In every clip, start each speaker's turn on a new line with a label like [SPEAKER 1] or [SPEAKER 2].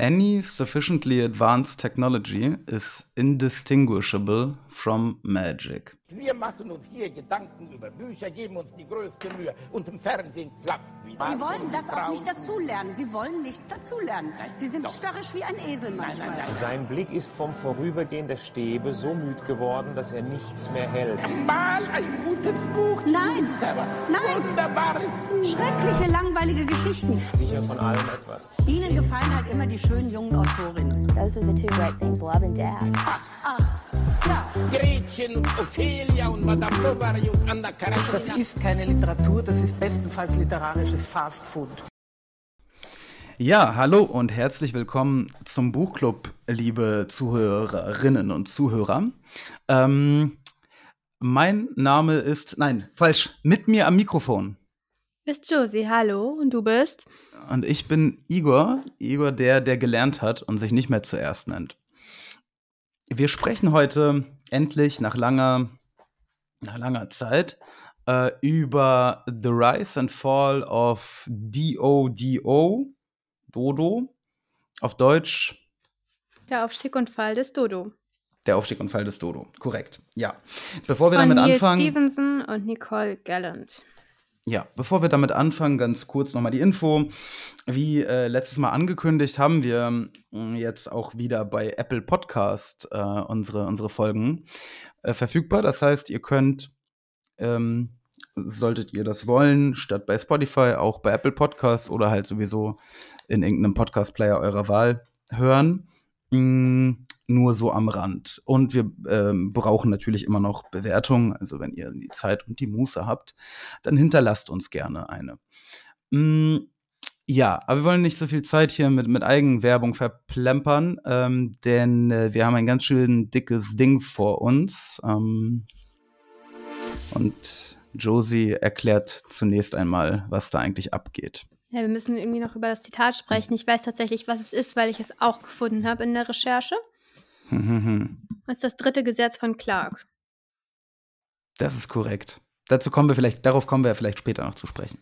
[SPEAKER 1] Any sufficiently advanced technology is indistinguishable from magic.
[SPEAKER 2] Wir machen uns hier Gedanken über Bücher, geben uns die größte Mühe und im Fernsehen klappt wieder.
[SPEAKER 3] Sie wollen das auch nicht dazulernen. Sie wollen nichts dazulernen. Sie sind störrisch wie ein Esel manchmal.
[SPEAKER 4] Sein Blick ist vom Vorübergehen der Stäbe so müd geworden, dass er nichts mehr hält.
[SPEAKER 2] Mal ein gutes Buch.
[SPEAKER 3] Nein, nein.
[SPEAKER 2] Wunderbares Buch.
[SPEAKER 3] Schreckliche, langweilige Geschichten.
[SPEAKER 4] Sicher von allem etwas.
[SPEAKER 3] Ihnen gefallen halt immer die schönen jungen Autorinnen.
[SPEAKER 5] Those are the two great themes, love and death.
[SPEAKER 3] Ja,
[SPEAKER 2] Gretchen und Ophelia und Madame Bovary und Anna Karenina.
[SPEAKER 6] Das ist keine Literatur, das ist bestenfalls literarisches Fastfood.
[SPEAKER 1] Ja, hallo und herzlich willkommen zum Buchclub, liebe Zuhörerinnen und Zuhörer. Ähm, mein Name ist, nein, falsch, mit mir am Mikrofon.
[SPEAKER 7] Ist Josie, hallo. Und du bist?
[SPEAKER 1] Und ich bin Igor, Igor, der, der gelernt hat und sich nicht mehr zuerst nennt. Wir sprechen heute endlich nach langer, nach langer Zeit äh, über The Rise and Fall of DODO, Dodo, auf Deutsch
[SPEAKER 7] Der Aufstieg und Fall des Dodo.
[SPEAKER 1] der Aufstieg und Fall des Dodo. Korrekt, ja. Bevor wir
[SPEAKER 7] Von
[SPEAKER 1] damit
[SPEAKER 7] Neil
[SPEAKER 1] anfangen.
[SPEAKER 7] Stevenson und Nicole Gallant.
[SPEAKER 1] Ja, bevor wir damit anfangen, ganz kurz nochmal die Info. Wie äh, letztes Mal angekündigt, haben wir mh, jetzt auch wieder bei Apple Podcast äh, unsere, unsere Folgen äh, verfügbar. Das heißt, ihr könnt, ähm, solltet ihr das wollen, statt bei Spotify auch bei Apple Podcasts oder halt sowieso in irgendeinem Podcast-Player eurer Wahl hören. Mh, nur so am Rand. Und wir ähm, brauchen natürlich immer noch Bewertungen. Also wenn ihr die Zeit und die Muße habt, dann hinterlasst uns gerne eine. Mm, ja, aber wir wollen nicht so viel Zeit hier mit, mit Eigenwerbung verplempern, ähm, denn äh, wir haben ein ganz schön dickes Ding vor uns. Ähm, und Josie erklärt zunächst einmal, was da eigentlich abgeht.
[SPEAKER 7] Ja, wir müssen irgendwie noch über das Zitat sprechen. Ich weiß tatsächlich, was es ist, weil ich es auch gefunden habe in der Recherche. Das ist das dritte Gesetz von Clark.
[SPEAKER 1] Das ist korrekt. Dazu kommen wir vielleicht, darauf kommen wir vielleicht später noch zu sprechen.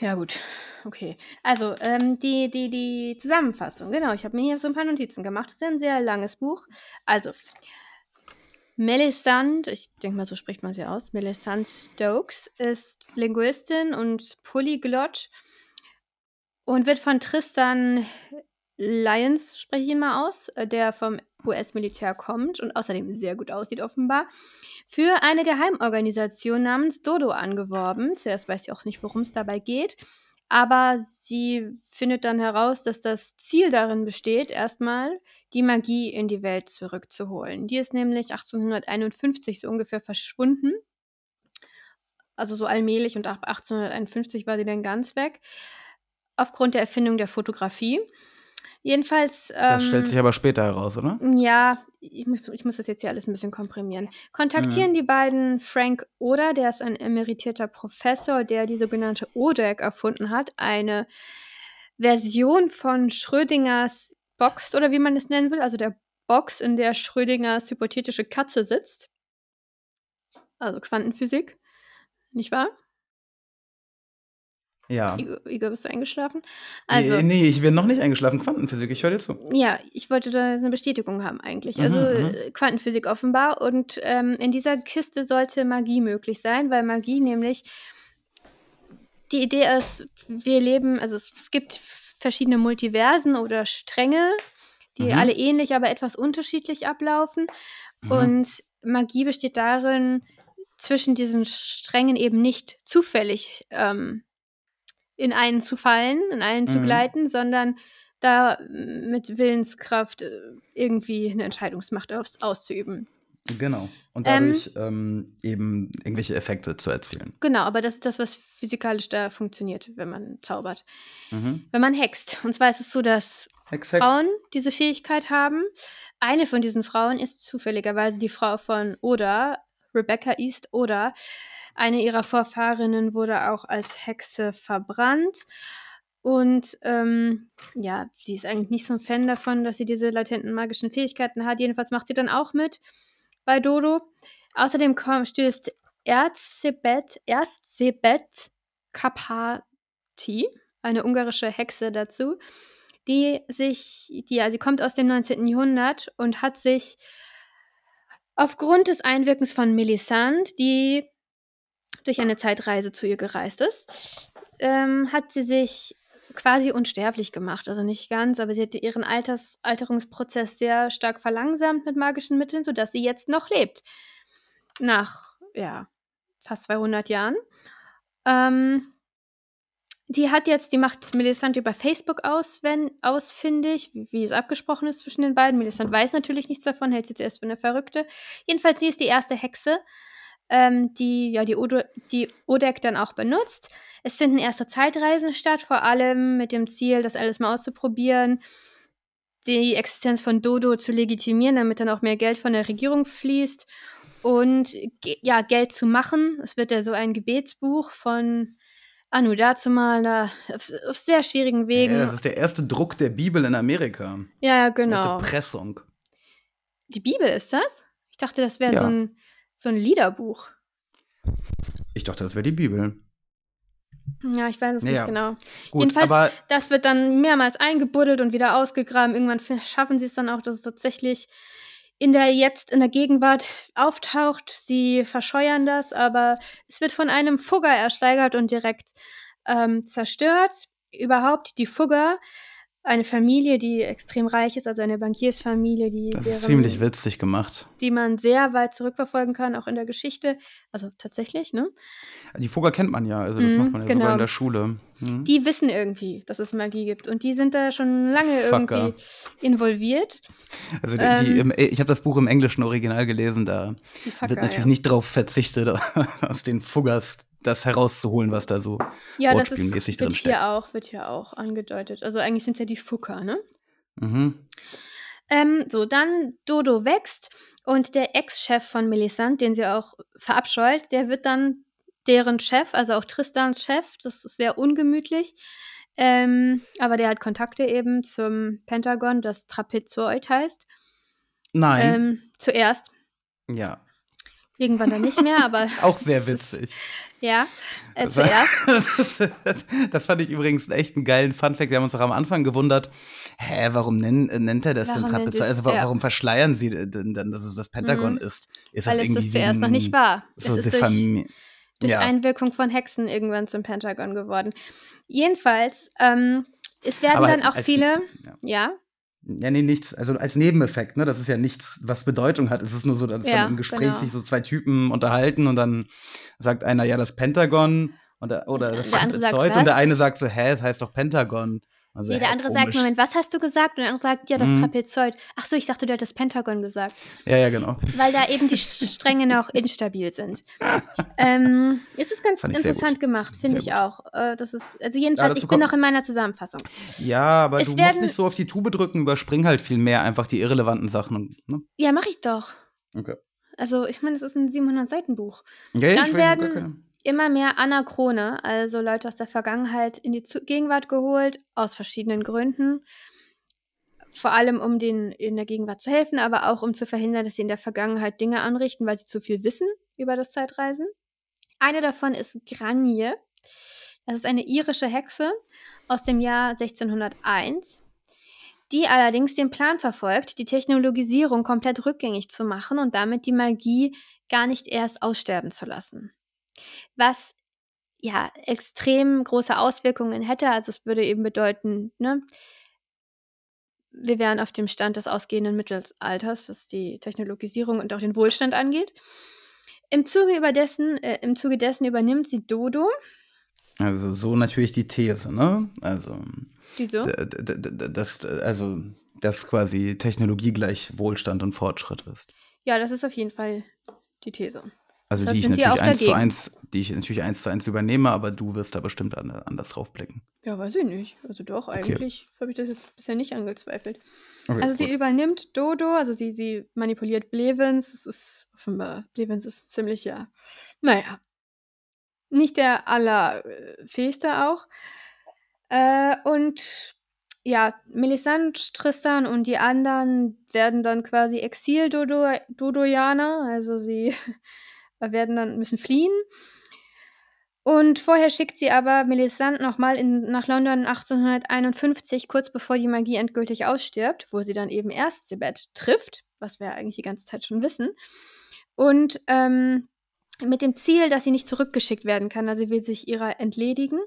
[SPEAKER 7] Ja, gut. Okay. Also, ähm, die, die, die Zusammenfassung. Genau, ich habe mir hier so ein paar Notizen gemacht. Das ist ein sehr langes Buch. Also, Melisande, ich denke mal, so spricht man sie aus, Melisande Stokes ist Linguistin und Polyglott und wird von Tristan Lyons, spreche ich ihn mal aus, äh, der vom US-Militär kommt und außerdem sehr gut aussieht offenbar, für eine Geheimorganisation namens Dodo angeworben. Zuerst weiß sie auch nicht, worum es dabei geht, aber sie findet dann heraus, dass das Ziel darin besteht, erstmal die Magie in die Welt zurückzuholen. Die ist nämlich 1851 so ungefähr verschwunden. Also so allmählich und ab 1851 war sie dann ganz weg. Aufgrund der Erfindung der Fotografie. Jedenfalls.
[SPEAKER 1] Das
[SPEAKER 7] ähm,
[SPEAKER 1] stellt sich aber später heraus, oder?
[SPEAKER 7] ja, ich, ich muss das jetzt hier alles ein bisschen komprimieren. Kontaktieren
[SPEAKER 1] Mhm.
[SPEAKER 7] die beiden Frank Oder, der ist ein emeritierter Professor, der die sogenannte ODEC erfunden hat, eine Version von Schrödingers Box oder wie man es nennen will, also der Box, in der Schrödingers hypothetische Katze sitzt. Also Quantenphysik, nicht wahr?
[SPEAKER 1] Ja.
[SPEAKER 7] Igor, bist du eingeschlafen? Also,
[SPEAKER 1] nee, nee, ich bin noch nicht eingeschlafen. Quantenphysik, ich höre dir zu.
[SPEAKER 7] Ja, ich wollte da eine Bestätigung haben eigentlich.
[SPEAKER 1] Mhm,
[SPEAKER 7] Also
[SPEAKER 1] mhm.
[SPEAKER 7] äh, Quantenphysik offenbar. Und ähm, in dieser Kiste sollte Magie möglich sein, weil Magie nämlich die Idee ist, wir leben, also es, es gibt verschiedene Multiversen oder Stränge, die
[SPEAKER 1] Mhm.
[SPEAKER 7] alle ähnlich, aber etwas unterschiedlich ablaufen.
[SPEAKER 1] Mhm.
[SPEAKER 7] Und Magie besteht darin, zwischen diesen Strängen eben nicht zufällig ähm, in einen zu fallen, in einen zu
[SPEAKER 1] Mhm.
[SPEAKER 7] gleiten, sondern da mm, mit Willenskraft äh, irgendwie eine Entscheidungsmacht aus, auszuüben.
[SPEAKER 1] Genau. Und
[SPEAKER 7] Ähm.
[SPEAKER 1] dadurch ähm, eben irgendwelche Effekte zu erzielen.
[SPEAKER 7] Genau, aber das ist das, was physikalisch da funktioniert, wenn man zaubert.
[SPEAKER 1] Mhm.
[SPEAKER 7] Wenn man hext. Und zwar ist es so, dass
[SPEAKER 1] Hex, Hex.
[SPEAKER 7] Frauen diese Fähigkeit haben. Eine von diesen Frauen ist zufälligerweise die Frau von Oda, Rebecca East Oda. Eine ihrer Vorfahrinnen wurde auch als Hexe verbrannt. Und ähm, ja, sie ist eigentlich nicht so ein Fan davon, dass sie diese latenten magischen Fähigkeiten hat. Jedenfalls macht sie dann auch mit bei Dodo. Außerdem komm, stößt Erzsebet, Erzsebet Kapati, eine ungarische Hexe, dazu, die sich, die, ja, sie kommt aus dem 19. Jahrhundert und hat sich aufgrund des Einwirkens von Melisande, die durch eine Zeitreise zu ihr gereist ist, ähm, hat sie sich quasi unsterblich gemacht. Also nicht ganz, aber sie hatte ihren Alters Alterungsprozess sehr stark verlangsamt mit magischen Mitteln, sodass sie jetzt noch lebt. Nach, ja, fast 200 Jahren. Ähm, die hat jetzt, die macht Melisande über Facebook auswen- ausfindig, wie, es abgesprochen ist zwischen den beiden. Melisande weiß natürlich nichts davon, hält sie zuerst für eine Verrückte. Jedenfalls, sie ist die erste Hexe, ähm, die ja die, Odo, die Odeck dann auch benutzt. Es finden erste Zeitreisen statt, vor allem mit dem Ziel, das alles mal auszuprobieren, die Existenz von Dodo zu legitimieren, damit dann auch mehr Geld von der Regierung fließt und ja, Geld zu machen. Es wird ja so ein Gebetsbuch von Anu dazu mal da, auf, auf sehr schwierigen Wegen.
[SPEAKER 1] Ja, das ist der erste Druck der Bibel in Amerika.
[SPEAKER 7] Ja, ja,
[SPEAKER 1] Die
[SPEAKER 7] genau.
[SPEAKER 1] erste Pressung.
[SPEAKER 7] Die Bibel ist das? Ich dachte, das wäre
[SPEAKER 1] Ja.
[SPEAKER 7] so, ein, so ein Liederbuch.
[SPEAKER 1] Ich dachte, das wäre die Bibel.
[SPEAKER 7] Ja, ich weiß es
[SPEAKER 1] Ja,
[SPEAKER 7] nicht genau.
[SPEAKER 1] Gut,
[SPEAKER 7] Jedenfalls,
[SPEAKER 1] aber
[SPEAKER 7] das wird dann mehrmals eingebuddelt und wieder ausgegraben. Irgendwann schaffen sie es dann auch, dass es tatsächlich in der jetzt in der Gegenwart auftaucht. Sie verscheuern das, aber es wird von einem Fugger ersteigert und direkt ähm, zerstört. Überhaupt die Fugger, eine Familie, die extrem reich ist, also eine Bankiersfamilie, die
[SPEAKER 1] das ist
[SPEAKER 7] deren-
[SPEAKER 1] ziemlich witzig gemacht.
[SPEAKER 7] die man sehr weit zurückverfolgen kann, auch in der Geschichte. Also tatsächlich, ne?
[SPEAKER 1] Die Fugger kennt man ja, also das
[SPEAKER 7] Mhm,
[SPEAKER 1] macht man ja sogar
[SPEAKER 7] genau.
[SPEAKER 1] in der Schule. Mhm.
[SPEAKER 7] Die wissen irgendwie, dass es Magie gibt. Und die sind da schon lange
[SPEAKER 1] Fucker.
[SPEAKER 7] irgendwie involviert.
[SPEAKER 1] Also die, die
[SPEAKER 7] ähm,
[SPEAKER 1] im, ich habe das Buch im englischen Original gelesen, da
[SPEAKER 7] Die Fucker,
[SPEAKER 1] wird natürlich
[SPEAKER 7] ja.
[SPEAKER 1] nicht darauf verzichtet, aus den Fuggers das herauszuholen, was da so
[SPEAKER 7] Ja,
[SPEAKER 1] wortspielmäßig
[SPEAKER 7] wird
[SPEAKER 1] drinsteckt.
[SPEAKER 7] hier auch, wird hier auch angedeutet. Also eigentlich sind es ja die Fucker, ne?
[SPEAKER 1] Mhm.
[SPEAKER 7] Ähm, so, dann Dodo wächst und der Ex-Chef von Melisande, den sie auch verabscheut, der wird dann deren Chef, also auch Tristans Chef. Das ist sehr ungemütlich. Ähm, aber der hat Kontakte eben zum Pentagon, das Trapezoid heißt.
[SPEAKER 1] Nein,
[SPEAKER 7] Ähm, zuerst.
[SPEAKER 1] ja,
[SPEAKER 7] Irgendwann dann nicht mehr, aber
[SPEAKER 1] auch sehr witzig.
[SPEAKER 7] ja, äh,
[SPEAKER 1] Das,
[SPEAKER 7] zuerst.
[SPEAKER 1] das, fand ich übrigens echt einen geilen Funfact. Wir haben uns auch am Anfang gewundert, hä, warum nenn, äh, nennt er das denn
[SPEAKER 7] Warum nennt
[SPEAKER 1] Trapezoid?
[SPEAKER 7] es-
[SPEAKER 1] Also
[SPEAKER 7] ja.
[SPEAKER 1] warum verschleiern sie denn dann, dass es das Pentagon
[SPEAKER 7] Mhm.
[SPEAKER 1] ist? Ist
[SPEAKER 7] Weil
[SPEAKER 1] das
[SPEAKER 7] es
[SPEAKER 1] irgendwie
[SPEAKER 7] das zuerst noch nicht war.
[SPEAKER 1] So
[SPEAKER 7] es ist durch, durch
[SPEAKER 1] ja.
[SPEAKER 7] Einwirkung von Hexen irgendwann zum Pentagon geworden. Jedenfalls, ähm, es werden
[SPEAKER 1] Aber
[SPEAKER 7] dann auch
[SPEAKER 1] als-
[SPEAKER 7] viele,
[SPEAKER 1] ja.
[SPEAKER 7] ja,
[SPEAKER 1] Ja, nee, nichts, also als Nebeneffekt, ne? Das ist ja nichts, was Bedeutung hat. Es ist nur so, dass
[SPEAKER 7] Ja,
[SPEAKER 1] dann im Gespräch
[SPEAKER 7] genau.
[SPEAKER 1] sich so zwei Typen unterhalten und dann sagt einer, ja, das Pentagon und der, oder das
[SPEAKER 7] Der andere sagt,
[SPEAKER 1] Zeug und der eine sagt so, hä, es heißt doch Pentagon. Also,
[SPEAKER 7] nee, der andere sagt,
[SPEAKER 1] komisch.
[SPEAKER 7] Moment, was hast du gesagt? Und der andere sagt, ja, das
[SPEAKER 1] Mhm.
[SPEAKER 7] Trapezoid. Ach so, ich dachte, du hättest Pentagon gesagt.
[SPEAKER 1] Ja, ja, genau.
[SPEAKER 7] Weil da eben die Stränge noch instabil sind. ähm, es ist ganz interessant gemacht, finde ich auch. Äh, das ist, also jedenfalls,
[SPEAKER 1] dazu
[SPEAKER 7] ich bin noch in meiner Zusammenfassung.
[SPEAKER 1] Ja, aber
[SPEAKER 7] Es
[SPEAKER 1] du musst
[SPEAKER 7] werden-
[SPEAKER 1] nicht so auf die Tube drücken, überspring halt viel mehr einfach die irrelevanten Sachen. Ne?
[SPEAKER 7] Ja, mache ich doch.
[SPEAKER 1] Okay.
[SPEAKER 7] Also, ich meine, es ist ein 700-Seiten-Buch.
[SPEAKER 1] Ja,
[SPEAKER 7] Dann
[SPEAKER 1] ich will
[SPEAKER 7] werden-. Immer mehr Anachrone, also Leute aus der Vergangenheit in die Gegenwart geholt, aus verschiedenen Gründen. Vor allem, um denen in der Gegenwart zu helfen, aber auch um zu verhindern, dass sie in der Vergangenheit Dinge anrichten, weil sie zu viel wissen über das Zeitreisen. Eine davon ist Granje. Das ist eine irische Hexe aus dem Jahr 1601, die allerdings den Plan verfolgt, die Technologisierung komplett rückgängig zu machen und damit die Magie gar nicht erst aussterben zu lassen was ja extrem große Auswirkungen hätte. Also es würde eben bedeuten, ne, wir wären auf dem Stand des ausgehenden Mittelalters, was die Technologisierung und auch den Wohlstand angeht. Im Zuge, über dessen, äh, Im Zuge dessen übernimmt sie Dodo.
[SPEAKER 1] Also so natürlich die These, ne? Also,
[SPEAKER 7] Wieso?
[SPEAKER 1] d- d- d- d- dass, also, dass quasi Technologie gleich Wohlstand und Fortschritt ist.
[SPEAKER 7] Ja, das ist auf jeden Fall die These.
[SPEAKER 1] Also die ich
[SPEAKER 7] sie
[SPEAKER 1] natürlich eins zu eins, die ich natürlich eins zu eins übernehme, aber du wirst da bestimmt an, anders drauf blicken.
[SPEAKER 7] Ja, weiß ich nicht. Also doch, eigentlich habe ich das jetzt bisher nicht angezweifelt.
[SPEAKER 1] Okay,
[SPEAKER 7] Also sie
[SPEAKER 1] gut.
[SPEAKER 7] übernimmt Dodo, also sie, sie manipuliert Blevins. Es ist offenbar, Blevins ist ziemlich, ja, naja, nicht der allerfähigste auch. Äh, und ja, Melisande, Tristan und die anderen werden dann quasi Exil-Dodoianer, also sie werden dann, müssen fliehen. Und vorher schickt sie aber Melisande nochmal nach London 1851, kurz bevor die Magie endgültig ausstirbt, wo sie dann eben erst Sibeth trifft, was wir eigentlich die ganze Zeit schon wissen. Und ähm, mit dem Ziel, dass sie nicht zurückgeschickt werden kann. Also will sich ihrer entledigen.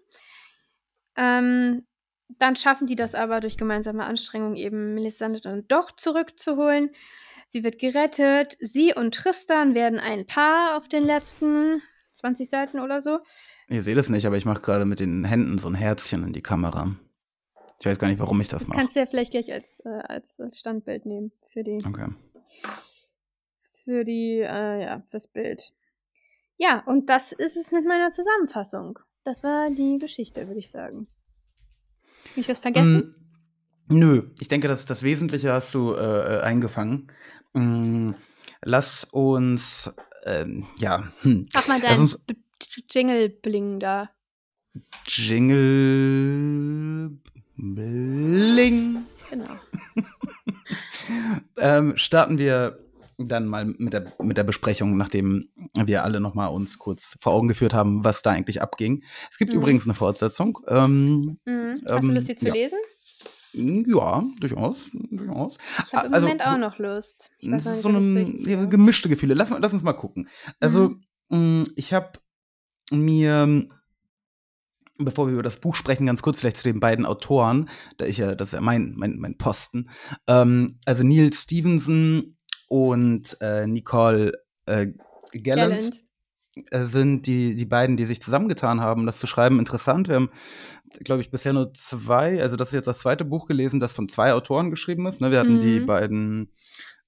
[SPEAKER 7] Ähm, dann schaffen die das aber durch gemeinsame Anstrengung eben Melisande dann doch zurückzuholen. Sie wird gerettet. Sie und Tristan werden ein Paar auf den letzten 20 Seiten oder so.
[SPEAKER 1] Ihr seht es nicht, aber ich mache gerade mit den Händen so ein Herzchen in die Kamera. Ich weiß gar nicht, warum ich das mache.
[SPEAKER 7] Kannst du ja vielleicht gleich als, äh, als, als Standbild nehmen für die.
[SPEAKER 1] Okay.
[SPEAKER 7] Für die, äh, ja, fürs Bild. Ja, und das ist es mit meiner Zusammenfassung. Das war die Geschichte, würde ich sagen. Habe ich was vergessen?
[SPEAKER 1] Mm, nö, ich denke, das, das Wesentliche hast du äh, äh eingefangen. Mm, lass uns, ähm, ja. Hm.
[SPEAKER 7] Mach mal dein Jingle-Bling da.
[SPEAKER 1] Jingle Bling.
[SPEAKER 7] Genau.
[SPEAKER 1] ähm, starten wir dann mal mit der, mit der Besprechung, nachdem wir alle noch mal uns kurz vor Augen geführt haben, was da eigentlich abging. Es gibt mhm. übrigens eine Fortsetzung. Ähm,
[SPEAKER 7] mhm. Hast du Lust, sie zu
[SPEAKER 1] ja.
[SPEAKER 7] lesen?
[SPEAKER 1] Ja, durchaus. durchaus.
[SPEAKER 7] Ich habe im also, Moment auch noch Lust.
[SPEAKER 1] Ich weiß nicht, so eine, gemischte Gefühle. Lass, lass uns mal gucken. Also, mhm. ich habe mir bevor wir über das Buch sprechen, ganz kurz vielleicht zu den beiden Autoren, da ich ja, das ist ja mein, mein, mein Posten. Ähm, also Neil Stevenson und äh, Nicole äh, Gallant, Gallant. Äh, sind die, die beiden, die sich zusammengetan haben, das zu schreiben. Interessant. Wir haben, glaube ich, bisher nur zwei, also das ist jetzt das zweite Buch gelesen, das von zwei Autoren geschrieben ist. Ne? Wir hatten mhm. die beiden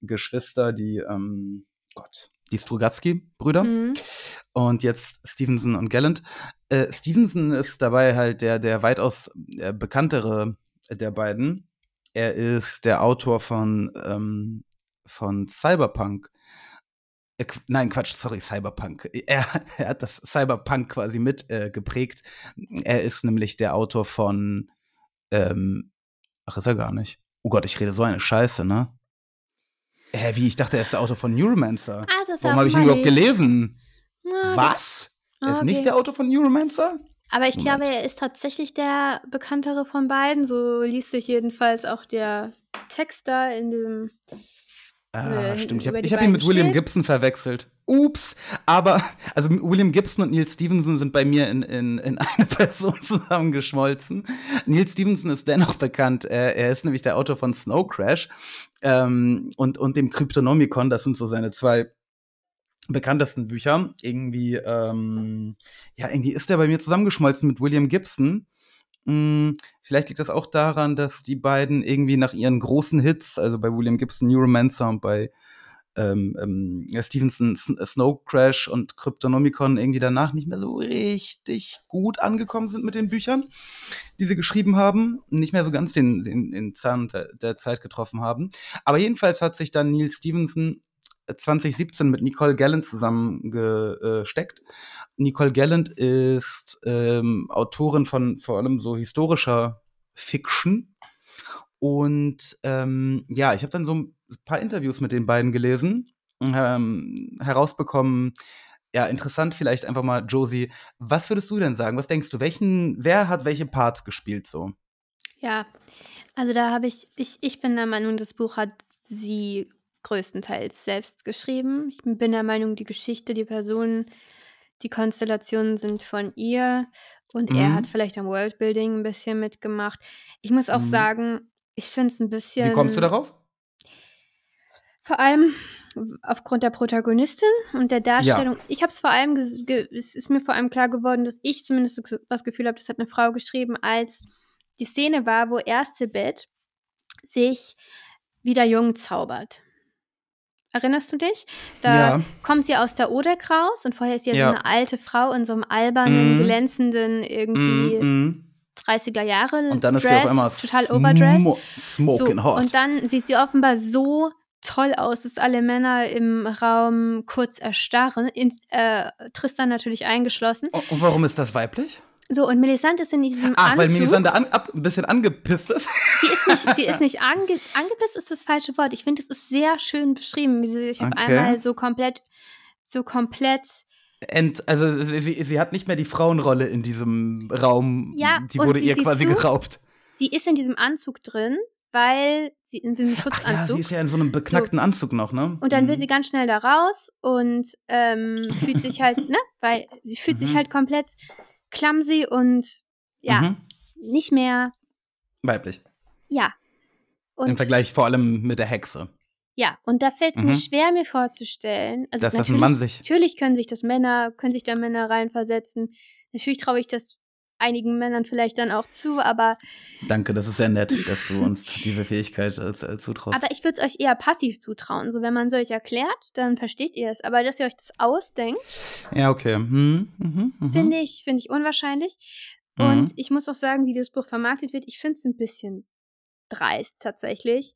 [SPEAKER 1] Geschwister, die, ähm, Gott, die Strugatsky-Brüder. Mhm. Und jetzt Stevenson und Gallant. Äh, Stevenson ist dabei halt der, der weitaus äh, bekanntere der beiden. Er ist der Autor von, ähm, von Cyberpunk. Äh, nein, Quatsch, sorry, Cyberpunk. Er, er hat das Cyberpunk quasi mit äh, geprägt. Er ist nämlich der Autor von. Ähm, ach, ist er gar nicht. Oh Gott, ich rede so eine Scheiße, ne? Hä, wie? Ich dachte, er ist der Autor von Neuromancer.
[SPEAKER 7] Das
[SPEAKER 1] Warum habe ich ihn überhaupt gelesen? Na, Was? Er ist okay. nicht der Autor von Neuromancer?
[SPEAKER 7] Aber ich Moment. glaube, er ist tatsächlich der bekanntere von beiden. So liest sich jedenfalls auch der Text da in dem.
[SPEAKER 1] Ah, äh, stimmt. Ich habe hab ihn mit William Gibson verwechselt. Ups. Aber, also William Gibson und Neil Stevenson sind bei mir in, in, in eine Person zusammengeschmolzen. Neil Stevenson ist dennoch bekannt. Er, ist nämlich der Autor von Snow Crash ähm, und, und dem Cryptonomicon. Das sind so seine zwei bekanntesten Bücher. Irgendwie, ähm, ja, irgendwie ist er bei mir zusammengeschmolzen mit William Gibson. Hm, vielleicht liegt das auch daran, dass die beiden irgendwie nach ihren großen Hits, also bei William Gibson Neuromancer und bei ähm, ähm, Stevenson Snow Crash und Cryptonomicon irgendwie danach nicht mehr so richtig gut angekommen sind mit den Büchern, die sie geschrieben haben, nicht mehr so ganz den, den, den Zahn der, der Zeit getroffen haben. Aber jedenfalls hat sich dann Neil Stevenson 2017 mit Nicole Gallant zusammengesteckt. Nicole Gallant ist ähm, Autorin von vor allem so historischer Fiction. Und ähm, ja, ich habe dann so ein paar Interviews mit den beiden gelesen, ähm, herausbekommen. Ja, interessant vielleicht einfach mal, Josie, was würdest du denn sagen? Was denkst du, welchen, wer hat welche Parts gespielt so?
[SPEAKER 7] Ja, also da habe ich, ich, ich bin der Meinung, das Buch hat sie größtenteils selbst geschrieben. Ich bin der Meinung, die Geschichte, die Personen, die Konstellationen sind von ihr und mhm. er hat vielleicht am Worldbuilding ein bisschen mitgemacht. Ich muss auch mhm. sagen, ich finde es ein bisschen.
[SPEAKER 1] Wie kommst du darauf?
[SPEAKER 7] Vor allem aufgrund der Protagonistin und der Darstellung. Ja. Ich habe es vor allem, es ist mir vor allem klar geworden, dass ich zumindest das Gefühl habe, das hat eine Frau geschrieben, als die Szene war, wo erste Bett sich wieder jung zaubert. Erinnerst du dich? Da ja. kommt sie aus der Odeck raus und vorher ist sie ja, ja. so eine alte Frau in so einem albernen, mm. glänzenden, irgendwie mm, 30er Jahre
[SPEAKER 1] Und dann ist Dress, sie auf einmal
[SPEAKER 7] total overdressed.
[SPEAKER 1] Smoking so, hot.
[SPEAKER 7] Und dann sieht sie offenbar so toll aus, dass alle Männer im Raum kurz erstarren. In, äh, Tristan natürlich eingeschlossen.
[SPEAKER 1] Und warum ist das weiblich?
[SPEAKER 7] So, und Melisande ist in diesem
[SPEAKER 1] Ach,
[SPEAKER 7] Anzug.
[SPEAKER 1] weil Melisande an, ab, ein bisschen angepisst ist.
[SPEAKER 7] Sie ist nicht, sie ist nicht ange, angepisst, ist das falsche Wort. Ich finde, es ist sehr schön beschrieben, wie sie sich okay. auf einmal so komplett, so komplett
[SPEAKER 1] ent, also sie, sie, hat nicht mehr die Frauenrolle in diesem Raum.
[SPEAKER 7] Ja,
[SPEAKER 1] die
[SPEAKER 7] und
[SPEAKER 1] wurde
[SPEAKER 7] sie
[SPEAKER 1] ihr quasi
[SPEAKER 7] zu,
[SPEAKER 1] geraubt.
[SPEAKER 7] Sie ist in diesem Anzug drin, weil sie in so einem
[SPEAKER 1] Ach ja,
[SPEAKER 7] Schutzanzug.
[SPEAKER 1] sie ist ja in so einem beknackten Anzug noch, ne?
[SPEAKER 7] Und dann will
[SPEAKER 1] Mhm.
[SPEAKER 7] sie ganz schnell da raus und ähm, fühlt sich halt, ne, weil sie fühlt sich
[SPEAKER 1] Mhm.
[SPEAKER 7] halt komplett clumsy und ja,
[SPEAKER 1] Mhm.
[SPEAKER 7] nicht mehr,
[SPEAKER 1] Weiblich.
[SPEAKER 7] ja.
[SPEAKER 1] Im
[SPEAKER 7] Und
[SPEAKER 1] Vergleich vor allem mit der Hexe.
[SPEAKER 7] ja, und da fällt es mir
[SPEAKER 1] Mhm.
[SPEAKER 7] schwer, mir vorzustellen. Also
[SPEAKER 1] Dass das ein
[SPEAKER 7] natürlich,
[SPEAKER 1] Mann sich-
[SPEAKER 7] natürlich können sich das Männer, können sich da Männer reinversetzen. Natürlich traue ich das einigen Männern vielleicht dann auch zu, aber,
[SPEAKER 1] Danke, das ist sehr nett, dass du uns diese Fähigkeit äh, äh, zutraust.
[SPEAKER 7] aber ich würde es euch eher passiv zutrauen. So, wenn man es euch erklärt, dann versteht ihr es. Aber dass ihr euch das ausdenkt,
[SPEAKER 1] ja, okay. Hm, mhm, mhm.
[SPEAKER 7] finde ich, finde ich unwahrscheinlich.
[SPEAKER 1] Mhm.
[SPEAKER 7] Und ich muss auch sagen, wie das Buch vermarktet wird, ich finde es ein bisschen dreist tatsächlich.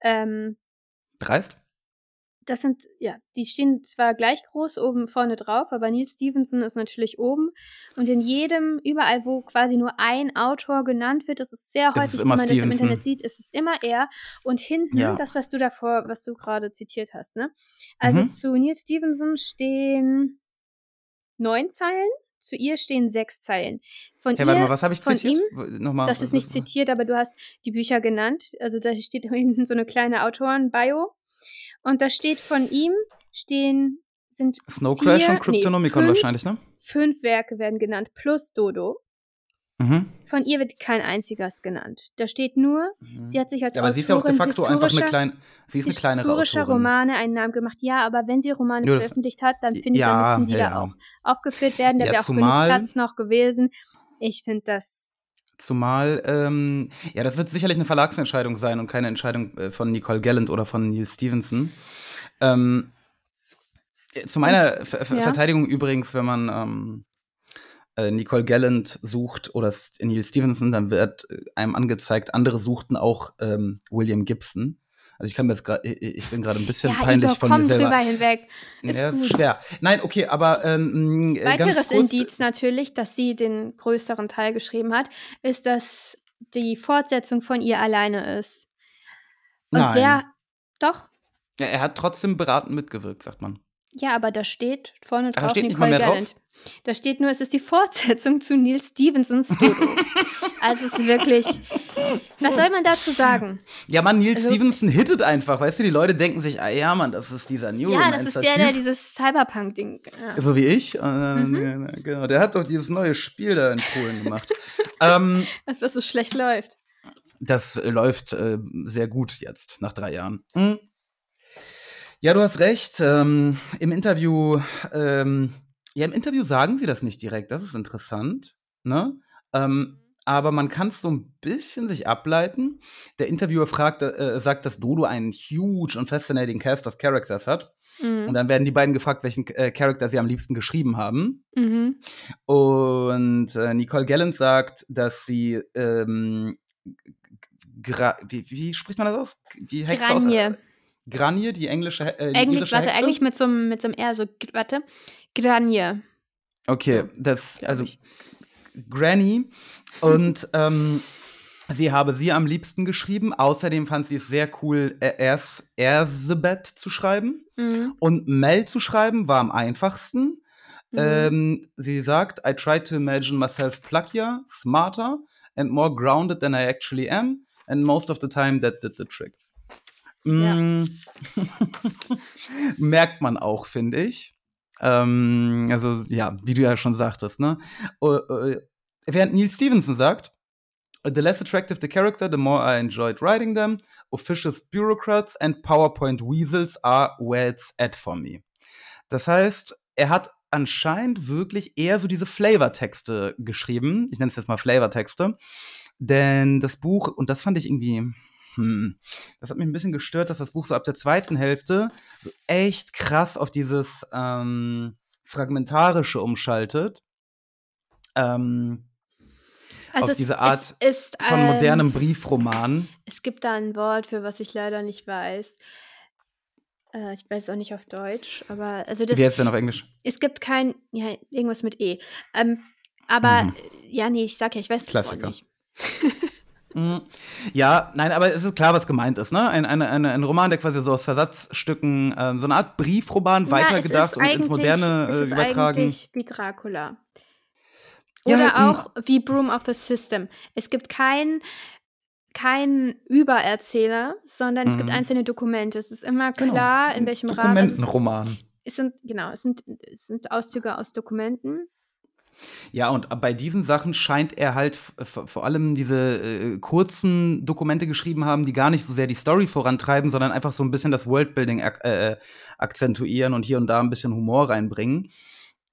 [SPEAKER 7] Ähm,
[SPEAKER 1] Dreist?
[SPEAKER 7] Das sind, ja, die stehen zwar gleich groß oben vorne drauf, aber Neil Stevenson ist natürlich oben. Und in jedem, überall, wo quasi nur ein Autor genannt wird, das ist sehr
[SPEAKER 1] ist
[SPEAKER 7] häufig, wie
[SPEAKER 1] immer
[SPEAKER 7] man das im
[SPEAKER 1] Stevenson.
[SPEAKER 7] Internet sieht, ist es immer er. Und hinten,
[SPEAKER 1] Ja.
[SPEAKER 7] das, was du davor, was du gerade zitiert hast, ne? Also
[SPEAKER 1] Mhm.
[SPEAKER 7] zu Neil Stevenson stehen neun Zeilen, zu ihr stehen sechs Zeilen. Von
[SPEAKER 1] Hey,
[SPEAKER 7] ihr,
[SPEAKER 1] warte mal, was habe ich zitiert?
[SPEAKER 7] ihm,
[SPEAKER 1] Nochmal.
[SPEAKER 7] das ist nicht zitiert, aber du hast die Bücher genannt. Also da steht hinten so eine kleine Autoren-Bio. Und da steht von ihm, stehen, sind
[SPEAKER 1] Snow
[SPEAKER 7] vier,
[SPEAKER 1] Crash und
[SPEAKER 7] nee,
[SPEAKER 1] Kryptonomicon
[SPEAKER 7] fünf,
[SPEAKER 1] wahrscheinlich, ne?
[SPEAKER 7] Fünf Werke werden genannt, plus Dodo.
[SPEAKER 1] Mhm.
[SPEAKER 7] Von ihr wird kein einziges genannt. Da steht nur, sie hat sich als
[SPEAKER 1] Ja, aber sie ist ja auch de
[SPEAKER 7] Autorin
[SPEAKER 1] facto einfach eine kleine, sie ist eine kleinere
[SPEAKER 7] historischer
[SPEAKER 1] Autorin.
[SPEAKER 7] Romane einen Namen gemacht. Ja, aber wenn sie Romane
[SPEAKER 1] Ja,
[SPEAKER 7] veröffentlicht hat, dann finde ich,
[SPEAKER 1] Ja,
[SPEAKER 7] dann müssen die
[SPEAKER 1] ja,
[SPEAKER 7] da auch aufgeführt werden. Da wäre auch genug Platz noch gewesen. Ich finde das
[SPEAKER 1] Zumal, ähm, ja, das wird sicherlich eine Verlagsentscheidung sein und keine Entscheidung äh, von Nicole Gallant oder von Neil Stevenson. Ähm, äh, zu meiner Ver
[SPEAKER 7] ja.
[SPEAKER 1] Verteidigung übrigens, wenn man ähm, äh, Nicole Gallant sucht oder Neil Stevenson, dann wird äh, einem angezeigt, andere suchten auch ähm, William Gibson. Also ich kann mir jetzt gerade, ich bin gerade ein bisschen
[SPEAKER 7] ja,
[SPEAKER 1] peinlich
[SPEAKER 7] Igor,
[SPEAKER 1] von
[SPEAKER 7] komm
[SPEAKER 1] mir selber.
[SPEAKER 7] drüber hinweg. Ist
[SPEAKER 1] ja, ist
[SPEAKER 7] gut.
[SPEAKER 1] schwer. Nein, okay, aber ähm, äh,
[SPEAKER 7] Weiteres Indiz natürlich, dass sie den größeren Teil geschrieben hat, ist, dass die Fortsetzung von ihr alleine ist. Und
[SPEAKER 1] Nein.
[SPEAKER 7] wer. Doch.
[SPEAKER 1] Ja, er hat trotzdem beratend mitgewirkt, sagt man.
[SPEAKER 7] Ja, aber da steht vorne
[SPEAKER 1] da
[SPEAKER 7] drauf
[SPEAKER 1] steht nicht mal
[SPEAKER 7] Nicole
[SPEAKER 1] mehr drauf?
[SPEAKER 7] Da steht nur, es ist die Fortsetzung zu Neil Stevensons Dodo. also es ist wirklich. Was soll man dazu sagen?
[SPEAKER 1] Ja, Mann, Neil
[SPEAKER 7] Also-
[SPEAKER 1] Stevenson hittet einfach. Weißt du, die Leute denken sich, ah ja, Mann, das ist dieser New
[SPEAKER 7] ja, das ist der, der
[SPEAKER 1] Typ.
[SPEAKER 7] dieses Cyberpunk-Ding. Ja.
[SPEAKER 1] So wie ich. Äh,
[SPEAKER 7] Mhm.
[SPEAKER 1] Genau, der hat doch dieses neue Spiel da in Polen gemacht. ähm,
[SPEAKER 7] Das, was so schlecht läuft.
[SPEAKER 1] das äh, läuft äh, sehr gut jetzt, nach drei Jahren. Hm. Ja, du hast recht. Ähm, Im Interview, ähm, ja, im Interview sagen sie das nicht direkt. Das ist interessant. Ne? Ähm, aber man kann es so ein bisschen sich ableiten. Der Interviewer fragt, äh, sagt, dass Dodo einen huge und fascinating cast of characters hat. Und
[SPEAKER 7] Mhm.
[SPEAKER 1] dann werden die beiden gefragt, welchen äh, Charakter sie am liebsten geschrieben haben.
[SPEAKER 7] Mhm.
[SPEAKER 1] Und äh, Nicole Gallant sagt, dass sie ähm, wie, wie spricht man das aus? Die Hexe aus
[SPEAKER 7] Granje,
[SPEAKER 1] die englische He- äh, die
[SPEAKER 7] Eigentlich,
[SPEAKER 1] irische
[SPEAKER 7] warte,
[SPEAKER 1] Hexe?
[SPEAKER 7] eigentlich mit so einem mit so einem R, so, warte. Granje.
[SPEAKER 1] Okay, das also. Granny und ähm, sie habe sie am liebsten geschrieben. Außerdem fand sie es sehr cool, äh, Ers Erzebeth zu schreiben
[SPEAKER 7] Mhm.
[SPEAKER 1] und Mel zu schreiben war am einfachsten.
[SPEAKER 7] Mhm.
[SPEAKER 1] Ähm, sie sagt, I tried to imagine myself pluckier, smarter and more grounded than I actually am. And most of the time that did the trick. Mm. Merkt man auch, finde ich. Ähm, also, ja, wie du ja schon sagtest, ne? Äh, äh, während Neil Stevenson sagt, The less attractive the character, the more I enjoyed writing them. Officious bureaucrats and PowerPoint weasels are where it's at for me. Das heißt, er hat anscheinend wirklich eher so diese Flavortexte geschrieben. Ich nenne es jetzt mal Flavortexte. Denn das Buch, und das fand ich irgendwie, hm, das hat mich ein bisschen gestört, dass das Buch so ab der zweiten Hälfte echt krass auf dieses ähm, Fragmentarische umschaltet. Ähm,
[SPEAKER 7] Also
[SPEAKER 1] auf
[SPEAKER 7] es-
[SPEAKER 1] diese Art
[SPEAKER 7] es ist,
[SPEAKER 1] von
[SPEAKER 7] ähm,
[SPEAKER 1] modernem Briefroman.
[SPEAKER 7] Es gibt da ein Wort, für was ich leider nicht weiß. Äh, ich weiß es auch nicht auf Deutsch, aber also das,
[SPEAKER 1] Wie heißt es denn auf Englisch?
[SPEAKER 7] es gibt kein, ja, irgendwas mit E. Ähm, aber
[SPEAKER 1] Mhm.
[SPEAKER 7] ja, nee, ich sag ja, ich weiß das Wort
[SPEAKER 1] Klassiker. Mhm. Ja, nein, aber es ist klar, was gemeint ist, ne? Ein, ein, ein, ein Roman, der quasi so aus Versatzstücken, ähm, so eine Art Briefroman weitergedacht und ins Moderne
[SPEAKER 7] es
[SPEAKER 1] äh,
[SPEAKER 7] ist
[SPEAKER 1] übertragen.
[SPEAKER 7] eigentlich wie Dracula.
[SPEAKER 1] Ja,
[SPEAKER 7] Oder
[SPEAKER 1] mm.
[SPEAKER 7] auch wie Broom of the System. Es gibt keinen kein Übererzähler, sondern es gibt
[SPEAKER 1] Mhm.
[SPEAKER 7] einzelne Dokumente. Es ist immer
[SPEAKER 1] Genau.
[SPEAKER 7] klar, in welchem Rahmen. Es,
[SPEAKER 1] Dokumentenroman.
[SPEAKER 7] es sind, genau, es sind, es sind Auszüge aus Dokumenten.
[SPEAKER 1] Ja, und bei diesen Sachen scheint er halt vor allem diese äh, kurzen Dokumente geschrieben haben, die gar nicht so sehr die Story vorantreiben, sondern einfach so ein bisschen das Worldbuilding ak äh, akzentuieren und hier und da ein bisschen Humor reinbringen.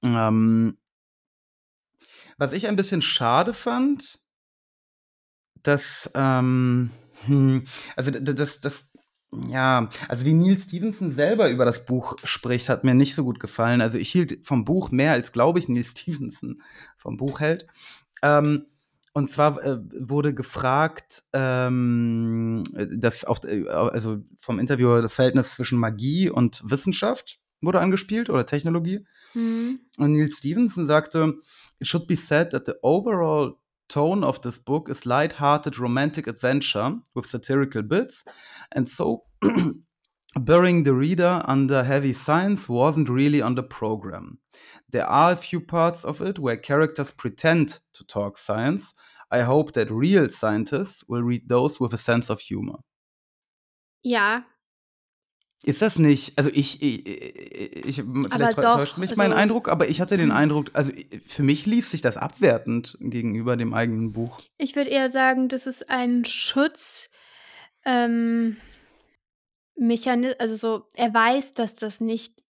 [SPEAKER 1] Ähm, was ich ein bisschen schade fand, dass, ähm, hm, also das, das, ja, also wie Neil Stevenson selber über das Buch spricht, hat mir nicht so gut gefallen. Also ich hielt vom Buch mehr, als glaube ich Neil Stevenson vom Buch hält. Ähm, und zwar äh, wurde gefragt, ähm, dass auf, äh, also vom Interviewer das Verhältnis zwischen Magie und Wissenschaft wurde angespielt oder Technologie.
[SPEAKER 7] Mhm.
[SPEAKER 1] Und Neil Stevenson sagte, it should be said that the overall tone of this book is light-hearted romantic adventure with satirical bits, and so burying the reader under heavy science wasn't really on the program. There are a few parts of it where characters pretend to talk science. I hope that real scientists will read those with a sense of humor.
[SPEAKER 7] Ja,
[SPEAKER 1] Ist das nicht, also ich, ich, ich vielleicht
[SPEAKER 7] doch,
[SPEAKER 1] täuscht mich mein
[SPEAKER 7] also-
[SPEAKER 1] Eindruck, aber ich hatte den
[SPEAKER 7] Hm.
[SPEAKER 1] Eindruck, also für mich liest sich das abwertend gegenüber dem eigenen Buch.
[SPEAKER 7] ich würde eher sagen, das ist ein Schutz. Ähm, Mechanismus, also so, er weiß, dass das nicht,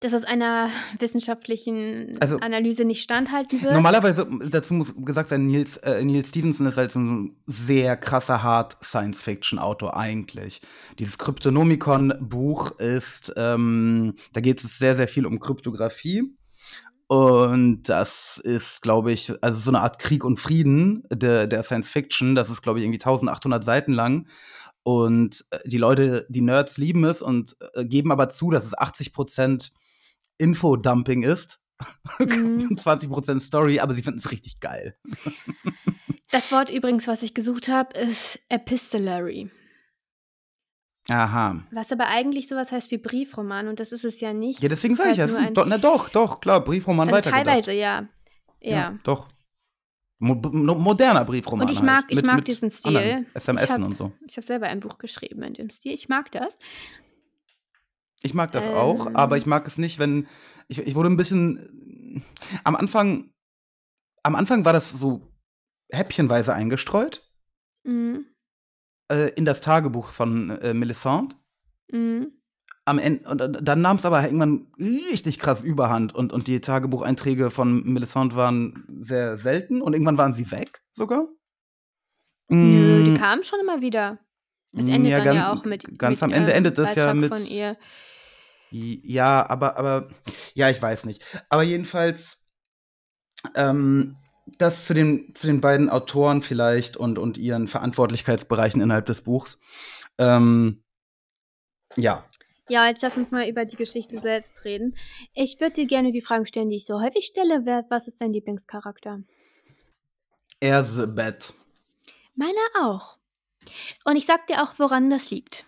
[SPEAKER 7] dass das einer wissenschaftlichen
[SPEAKER 1] Also-
[SPEAKER 7] Analyse nicht standhalten wird.
[SPEAKER 1] Normalerweise, dazu muss gesagt sein, Neil, äh, Neil Stevenson ist halt so ein sehr krasser Hard-Science-Fiction-Autor eigentlich. Dieses Kryptonomicon-Buch ist, ähm, da geht es sehr, sehr viel um Kryptographie. Und das ist, glaube ich, also so eine Art Krieg und Frieden der, der Science Fiction. Das ist, glaube ich, irgendwie 1800 Seiten lang. Und äh, die Leute, die Nerds lieben es und äh, geben aber zu, dass es 80 Prozent Infodumping ist.
[SPEAKER 7] Mhm.
[SPEAKER 1] 20% Story, aber sie finden es richtig geil.
[SPEAKER 7] Das Wort übrigens, was ich gesucht habe, ist epistolary.
[SPEAKER 1] Aha.
[SPEAKER 7] Was aber eigentlich sowas heißt wie Briefroman und das ist es ja nicht.
[SPEAKER 1] Ja, deswegen sage ich ja,
[SPEAKER 7] halt
[SPEAKER 1] es
[SPEAKER 7] ein-
[SPEAKER 1] doch, na doch, doch, klar, Briefroman
[SPEAKER 7] also
[SPEAKER 1] weitergedacht.
[SPEAKER 7] teilweise, ja. Ja.
[SPEAKER 1] Doch. Mo mo moderner Briefroman.
[SPEAKER 7] Und ich mag-
[SPEAKER 1] halt.
[SPEAKER 7] ich
[SPEAKER 1] mit,
[SPEAKER 7] mag
[SPEAKER 1] mit
[SPEAKER 7] diesen Stil.
[SPEAKER 1] SMS
[SPEAKER 7] hab-
[SPEAKER 1] und so.
[SPEAKER 7] Ich habe selber ein Buch geschrieben in dem Stil. Ich mag das.
[SPEAKER 1] Ich mag das auch,
[SPEAKER 7] Ähm.
[SPEAKER 1] aber ich mag es nicht, wenn. Ich, ich wurde ein bisschen. Am Anfang. Am Anfang war das so häppchenweise eingestreut
[SPEAKER 7] Mhm.
[SPEAKER 1] äh, in das Tagebuch von äh, Melisande.
[SPEAKER 7] Mhm.
[SPEAKER 1] Am Ende, und dann nahm es aber irgendwann richtig krass überhand und, und die Tagebucheinträge von Melisande waren sehr selten und irgendwann waren sie weg sogar.
[SPEAKER 7] Nö, die
[SPEAKER 1] Mm,
[SPEAKER 7] kamen schon immer wieder. Es
[SPEAKER 1] Mm,
[SPEAKER 7] endet
[SPEAKER 1] ja,
[SPEAKER 7] dann
[SPEAKER 1] gan-
[SPEAKER 7] ja auch mit.
[SPEAKER 1] ganz
[SPEAKER 7] mit,
[SPEAKER 1] am Ende endet das ja
[SPEAKER 7] Beitrag
[SPEAKER 1] mit-
[SPEAKER 7] Von ihr.
[SPEAKER 1] Ja, aber, aber, ja, ich weiß nicht. Aber jedenfalls, ähm, das zu den, zu den beiden Autoren vielleicht und, und ihren Verantwortlichkeitsbereichen innerhalb des Buchs. Ähm, ja,
[SPEAKER 7] Ja, jetzt lass uns mal über die Geschichte selbst reden. Ich würde dir gerne die Fragen stellen, die ich so häufig stelle. Wer, was ist dein Lieblingscharakter?
[SPEAKER 1] Erzbeth.
[SPEAKER 7] Meiner auch. Und ich sag dir auch, woran das liegt.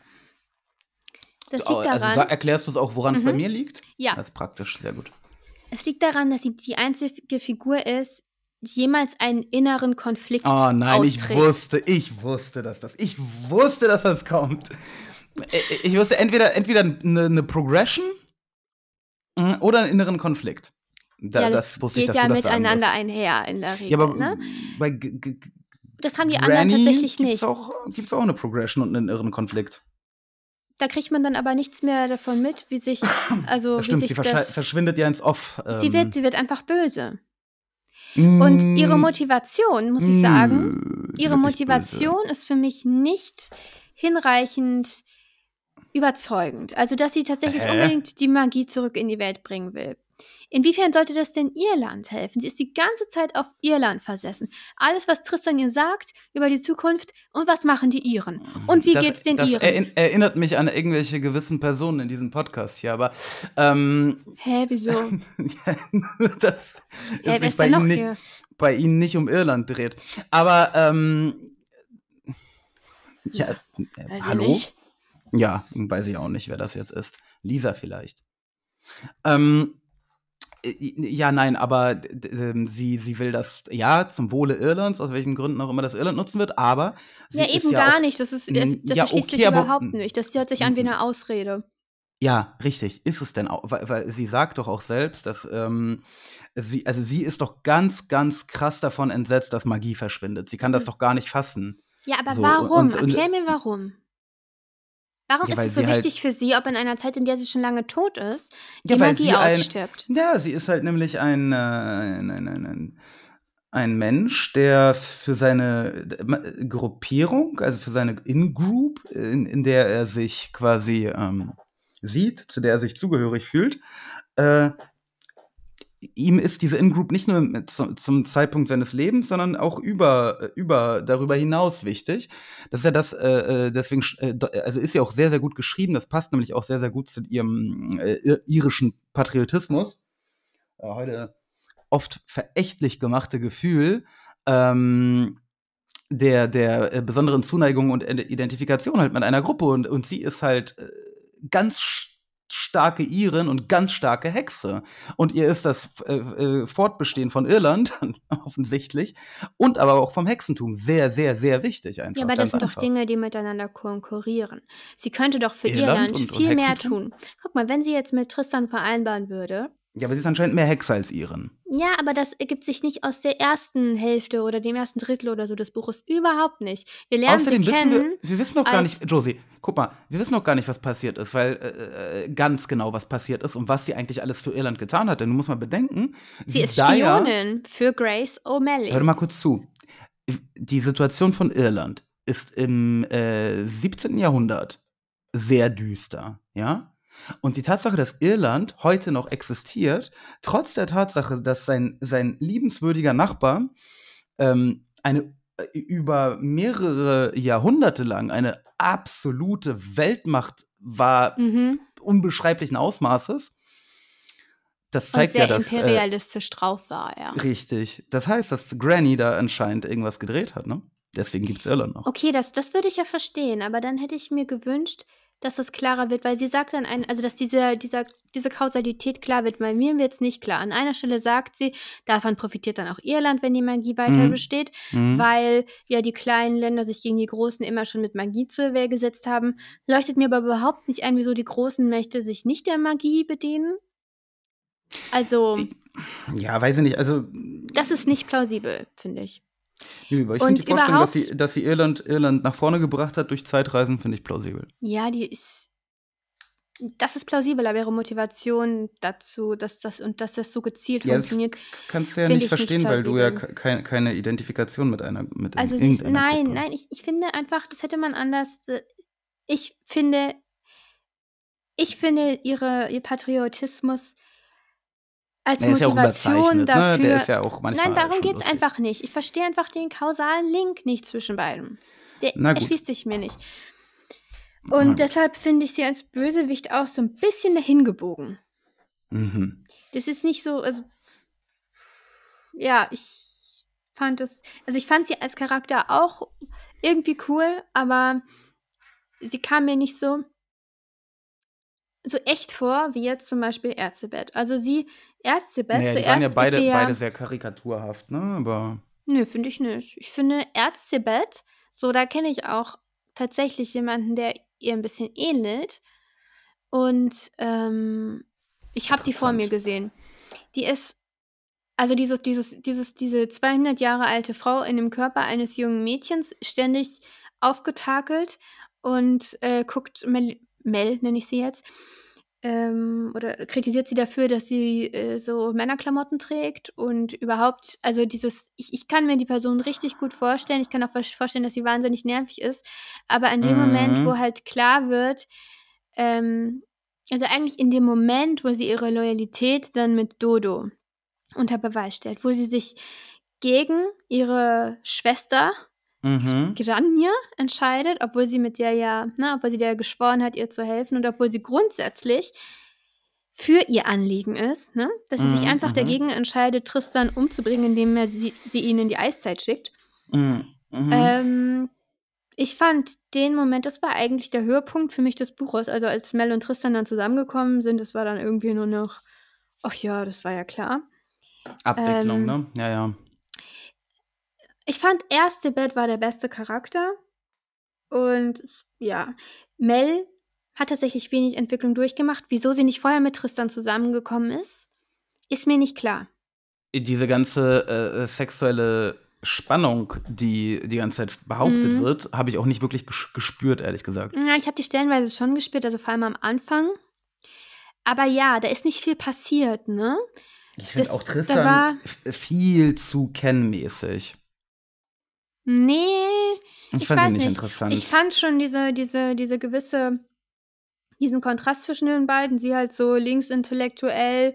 [SPEAKER 7] Das liegt
[SPEAKER 1] Also
[SPEAKER 7] daran,
[SPEAKER 1] sa- erklärst du es auch, woran es bei
[SPEAKER 7] Mhm.
[SPEAKER 1] mir liegt?
[SPEAKER 7] ja,
[SPEAKER 1] Das ist praktisch, sehr gut.
[SPEAKER 7] es liegt daran, dass sie die einzige Figur ist, die jemals einen inneren Konflikt
[SPEAKER 1] Oh nein, ich
[SPEAKER 7] austrägt.
[SPEAKER 1] wusste, ich wusste, dass das, ich wusste, dass das kommt. Ich- Ich wusste entweder, entweder eine, eine Progression mm, oder einen inneren Konflikt. Da,
[SPEAKER 7] ja,
[SPEAKER 1] das, wusste ich,
[SPEAKER 7] geht
[SPEAKER 1] dass
[SPEAKER 7] ja
[SPEAKER 1] du das
[SPEAKER 7] miteinander einher in der Regel.
[SPEAKER 1] Ja, aber
[SPEAKER 7] ne?
[SPEAKER 1] bei G G
[SPEAKER 7] Das haben die anderen
[SPEAKER 1] Granny
[SPEAKER 7] tatsächlich
[SPEAKER 1] gibt's
[SPEAKER 7] nicht.
[SPEAKER 1] Auch, gibt's auch eine Progression und einen irren Konflikt.
[SPEAKER 7] Da kriegt man dann aber nichts mehr davon mit, wie sich, also
[SPEAKER 1] Das stimmt,
[SPEAKER 7] wie
[SPEAKER 1] sie
[SPEAKER 7] sich
[SPEAKER 1] verschi-
[SPEAKER 7] das,
[SPEAKER 1] verschwindet ja ins Off.
[SPEAKER 7] sie
[SPEAKER 1] ähm,
[SPEAKER 7] wird, sie wird einfach böse. Und ihre
[SPEAKER 1] mm,
[SPEAKER 7] Motivation, muss ich sagen,
[SPEAKER 1] nö, sie
[SPEAKER 7] ihre
[SPEAKER 1] böse.
[SPEAKER 7] Motivation ist für mich nicht hinreichend überzeugend. Also, dass sie tatsächlich
[SPEAKER 1] Hä?
[SPEAKER 7] unbedingt die Magie zurück in die Welt bringen will. Inwiefern sollte das denn Irland helfen? Sie ist die ganze Zeit auf Irland versessen. Alles, was Tristan ihr sagt über die Zukunft und was machen die Iren? Und wie
[SPEAKER 1] das,
[SPEAKER 7] geht's den
[SPEAKER 1] das
[SPEAKER 7] Iren?
[SPEAKER 1] erinn- erinnert mich an irgendwelche gewissen Personen in diesem Podcast hier, aber ähm,
[SPEAKER 7] Hä, wieso?
[SPEAKER 1] das
[SPEAKER 7] Hä, wer
[SPEAKER 1] sich
[SPEAKER 7] ist
[SPEAKER 1] bei Ihnen, nicht, bei Ihnen nicht um Irland dreht. Aber ähm, Ja, äh,
[SPEAKER 7] Weiß ich
[SPEAKER 1] hallo? Ja, weiß ich auch nicht, wer das jetzt ist. Lisa vielleicht. Ähm, äh, ja, nein, aber ähm, sie, sie will das, ja, zum Wohle Irlands, aus welchen Gründen auch immer das Irland nutzen wird, aber sie
[SPEAKER 7] Ja, eben
[SPEAKER 1] ja
[SPEAKER 7] gar
[SPEAKER 1] auch,
[SPEAKER 7] nicht. Das ist, äh, das
[SPEAKER 1] ja,
[SPEAKER 7] erschließt sich
[SPEAKER 1] okay,
[SPEAKER 7] überhaupt nicht. Das hört sich an wie eine Ausrede.
[SPEAKER 1] Ja, richtig, ist es denn auch, weil, weil sie sagt doch auch selbst, dass ähm, sie, also sie ist doch ganz, ganz krass davon entsetzt, dass Magie verschwindet. Sie kann das
[SPEAKER 7] Mhm.
[SPEAKER 1] doch gar nicht fassen.
[SPEAKER 7] Ja, aber
[SPEAKER 1] So,
[SPEAKER 7] warum?
[SPEAKER 1] und- und-
[SPEAKER 7] Erklär mir warum. Warum
[SPEAKER 1] Ja,
[SPEAKER 7] ist es so
[SPEAKER 1] halt-
[SPEAKER 7] wichtig für sie, ob in einer Zeit, in der sie schon lange tot ist, die
[SPEAKER 1] Ja,
[SPEAKER 7] Magie
[SPEAKER 1] sie ein-
[SPEAKER 7] ausstirbt?
[SPEAKER 1] Ja, sie ist halt nämlich ein, äh, ein, ein, ein, ein, ein Mensch, der für seine äh, Gruppierung, also für seine In-Group, in, in der er sich quasi ähm, sieht, zu der er sich zugehörig fühlt, äh, ihm ist diese In-Group nicht nur zum Zeitpunkt seines Lebens, sondern auch über, über darüber hinaus wichtig. Das ist ja das, äh, äh, deswegen, äh, also ist ja auch sehr, sehr gut geschrieben. Das passt nämlich auch sehr, sehr gut zu ihrem äh, ir- irischen Patriotismus. Äh, heute oft verächtlich gemachte Gefühl ähm, der, der äh, besonderen Zuneigung und Identifikation halt mit einer Gruppe. Und, und sie ist halt ganz starke Iren und ganz starke Hexe. Und ihr ist das äh, äh, Fortbestehen von Irland offensichtlich und aber auch vom Hexentum sehr, sehr, sehr wichtig einfach.
[SPEAKER 7] Ja, aber das sind doch
[SPEAKER 1] einfach.
[SPEAKER 7] Dinge, die miteinander konkurrieren. Sie könnte doch für
[SPEAKER 1] Irland
[SPEAKER 7] Irland
[SPEAKER 1] und- und
[SPEAKER 7] viel mehr
[SPEAKER 1] Hexentum?
[SPEAKER 7] tun. Guck mal, wenn sie jetzt mit Tristan vereinbaren würde,
[SPEAKER 1] Ja, aber sie ist anscheinend mehr Hexe als Iren.
[SPEAKER 7] ja, aber das ergibt sich nicht aus der ersten Hälfte oder dem ersten Drittel oder so des Buches. Überhaupt nicht. Wir lernen
[SPEAKER 1] Außerdem
[SPEAKER 7] sie
[SPEAKER 1] wissen
[SPEAKER 7] kennen.
[SPEAKER 1] wir, wir wissen noch gar nicht, Josie, guck mal, wir wissen noch gar nicht, was passiert ist, weil äh, äh, ganz genau, was passiert ist und was sie eigentlich alles für Irland getan hat. Denn du musst mal bedenken,
[SPEAKER 7] Sie ist
[SPEAKER 1] Daya-
[SPEAKER 7] Spionin für Grace O'Malley.
[SPEAKER 1] Hör mal kurz zu. Die Situation von Irland ist im äh, 17. Jahrhundert sehr düster, ja? Und die Tatsache, dass Irland heute noch existiert, trotz der Tatsache, dass sein, sein liebenswürdiger Nachbar ähm, eine äh, über mehrere Jahrhunderte lang eine absolute Weltmacht war,
[SPEAKER 7] Mhm.
[SPEAKER 1] unbeschreiblichen Ausmaßes. Das zeigt ja, dass. Äh,
[SPEAKER 7] imperialistisch drauf war er.
[SPEAKER 1] Richtig. Das heißt, dass Granny da anscheinend irgendwas gedreht hat, ne? Deswegen gibt's Irland noch.
[SPEAKER 7] Okay, das, das würde ich ja verstehen, aber dann hätte ich mir gewünscht, dass es klarer wird, weil sie sagt dann, ein, also dass diese, dieser, diese Kausalität klar wird, weil mir wird es nicht klar. An einer Stelle sagt sie, davon profitiert dann auch Irland, wenn die Magie weiter
[SPEAKER 1] Mhm.
[SPEAKER 7] besteht,
[SPEAKER 1] Mhm.
[SPEAKER 7] weil ja die kleinen Länder sich gegen die Großen immer schon mit Magie zur Wehr gesetzt haben. Leuchtet mir aber überhaupt nicht ein, wieso die großen Mächte sich nicht der Magie bedienen. Also,
[SPEAKER 1] Ja, weiß ich nicht. Also,
[SPEAKER 7] das ist nicht plausibel, finde ich.
[SPEAKER 1] Nö, aber ich finde die Vorstellung, dass sie, dass sie Irland, Irland nach vorne gebracht hat durch Zeitreisen, finde ich plausibel.
[SPEAKER 7] Ja, die ist. Das ist plausibel, aber ihre Motivation dazu, dass das und dass das so gezielt
[SPEAKER 1] Ja, das
[SPEAKER 7] funktioniert.
[SPEAKER 1] kannst du ja nicht
[SPEAKER 7] ich nicht
[SPEAKER 1] verstehen, weil du ja
[SPEAKER 7] plausibel.
[SPEAKER 1] ke- keine, Identifikation mit einer mit
[SPEAKER 7] Also sie ist, nein,
[SPEAKER 1] Gruppe.
[SPEAKER 7] nein, ich, ich finde einfach, das hätte man anders. äh, Ich finde, ich finde ihre, ihr Patriotismus als
[SPEAKER 1] Der ist ja
[SPEAKER 7] Motivation dafür.
[SPEAKER 1] ne? Der ist ja auch manchmal
[SPEAKER 7] nein, darum geht es einfach nicht. Ich verstehe einfach den kausalen Link nicht zwischen beiden. Der erschließt sich mir nicht. Und deshalb finde ich sie als Bösewicht auch so ein bisschen dahin gebogen.
[SPEAKER 1] Mhm.
[SPEAKER 7] Das ist nicht so, also. Ja, ich fand es. Also, ich fand sie als Charakter auch irgendwie cool, aber sie kam mir nicht so. so echt vor, wie jetzt zum Beispiel Ärztebett. Also, sie, Ärztebett,
[SPEAKER 1] Naja, die waren ja beide,
[SPEAKER 7] ja.
[SPEAKER 1] beide sehr karikaturhaft, ne? Aber
[SPEAKER 7] Nö, finde ich nicht. Ich finde Ärztebett, so, da kenne ich auch tatsächlich jemanden, der ihr ein bisschen ähnelt. Und ähm, ich habe die vor mir gesehen. Die ist, also dieses, dieses, dieses, diese 200 Jahre alte Frau in dem Körper eines jungen Mädchens, ständig aufgetakelt und äh, guckt Mel, Mel nenne ich sie jetzt, ähm, oder kritisiert sie dafür, dass sie äh, so Männerklamotten trägt und überhaupt, also dieses, ich, ich kann mir die Person richtig gut vorstellen, ich kann auch vorstellen, dass sie wahnsinnig nervig ist, aber in dem
[SPEAKER 1] Mhm.
[SPEAKER 7] Moment, wo halt klar wird, ähm, also eigentlich in dem Moment, wo sie ihre Loyalität dann mit Dodo unter Beweis stellt, wo sie sich gegen ihre Schwester
[SPEAKER 1] mhm.
[SPEAKER 7] Granja entscheidet, obwohl sie mit der ja, ne, obwohl sie der geschworen hat, ihr zu helfen und obwohl sie grundsätzlich für ihr Anliegen ist, ne, dass sie sich
[SPEAKER 1] Mhm,
[SPEAKER 7] einfach
[SPEAKER 1] mhm.
[SPEAKER 7] dagegen entscheidet, Tristan umzubringen, indem er sie, sie ihn in die Eiszeit schickt.
[SPEAKER 1] Mhm. Mhm.
[SPEAKER 7] Ähm, Ich fand den Moment, das war eigentlich der Höhepunkt für mich des Buches. Also als Mel und Tristan dann zusammengekommen sind, das war dann irgendwie nur noch, ach ja, das war ja klar.
[SPEAKER 1] Abwicklung,
[SPEAKER 7] Ähm,
[SPEAKER 1] ne? Ja, ja.
[SPEAKER 7] Ich fand erste Bett war der beste Charakter. Und ja, Mel hat tatsächlich wenig Entwicklung durchgemacht. Wieso sie nicht vorher mit Tristan zusammengekommen ist, ist mir nicht klar.
[SPEAKER 1] Diese ganze äh, sexuelle Spannung, die die ganze Zeit behauptet
[SPEAKER 7] Mhm.
[SPEAKER 1] wird, habe ich auch nicht wirklich ges gespürt, ehrlich gesagt.
[SPEAKER 7] Ja, ich habe die stellenweise schon gespürt, also vor allem am Anfang. Aber ja, da ist nicht viel passiert, ne?
[SPEAKER 1] Ich finde auch Tristan viel zu Ken-mäßig.
[SPEAKER 7] Nee,
[SPEAKER 1] Ich,
[SPEAKER 7] Ich weiß
[SPEAKER 1] nicht,
[SPEAKER 7] nicht.
[SPEAKER 1] interessant.
[SPEAKER 7] ich fand schon diese, diese, diese gewisse, diesen Kontrast zwischen den beiden, sie halt so linksintellektuell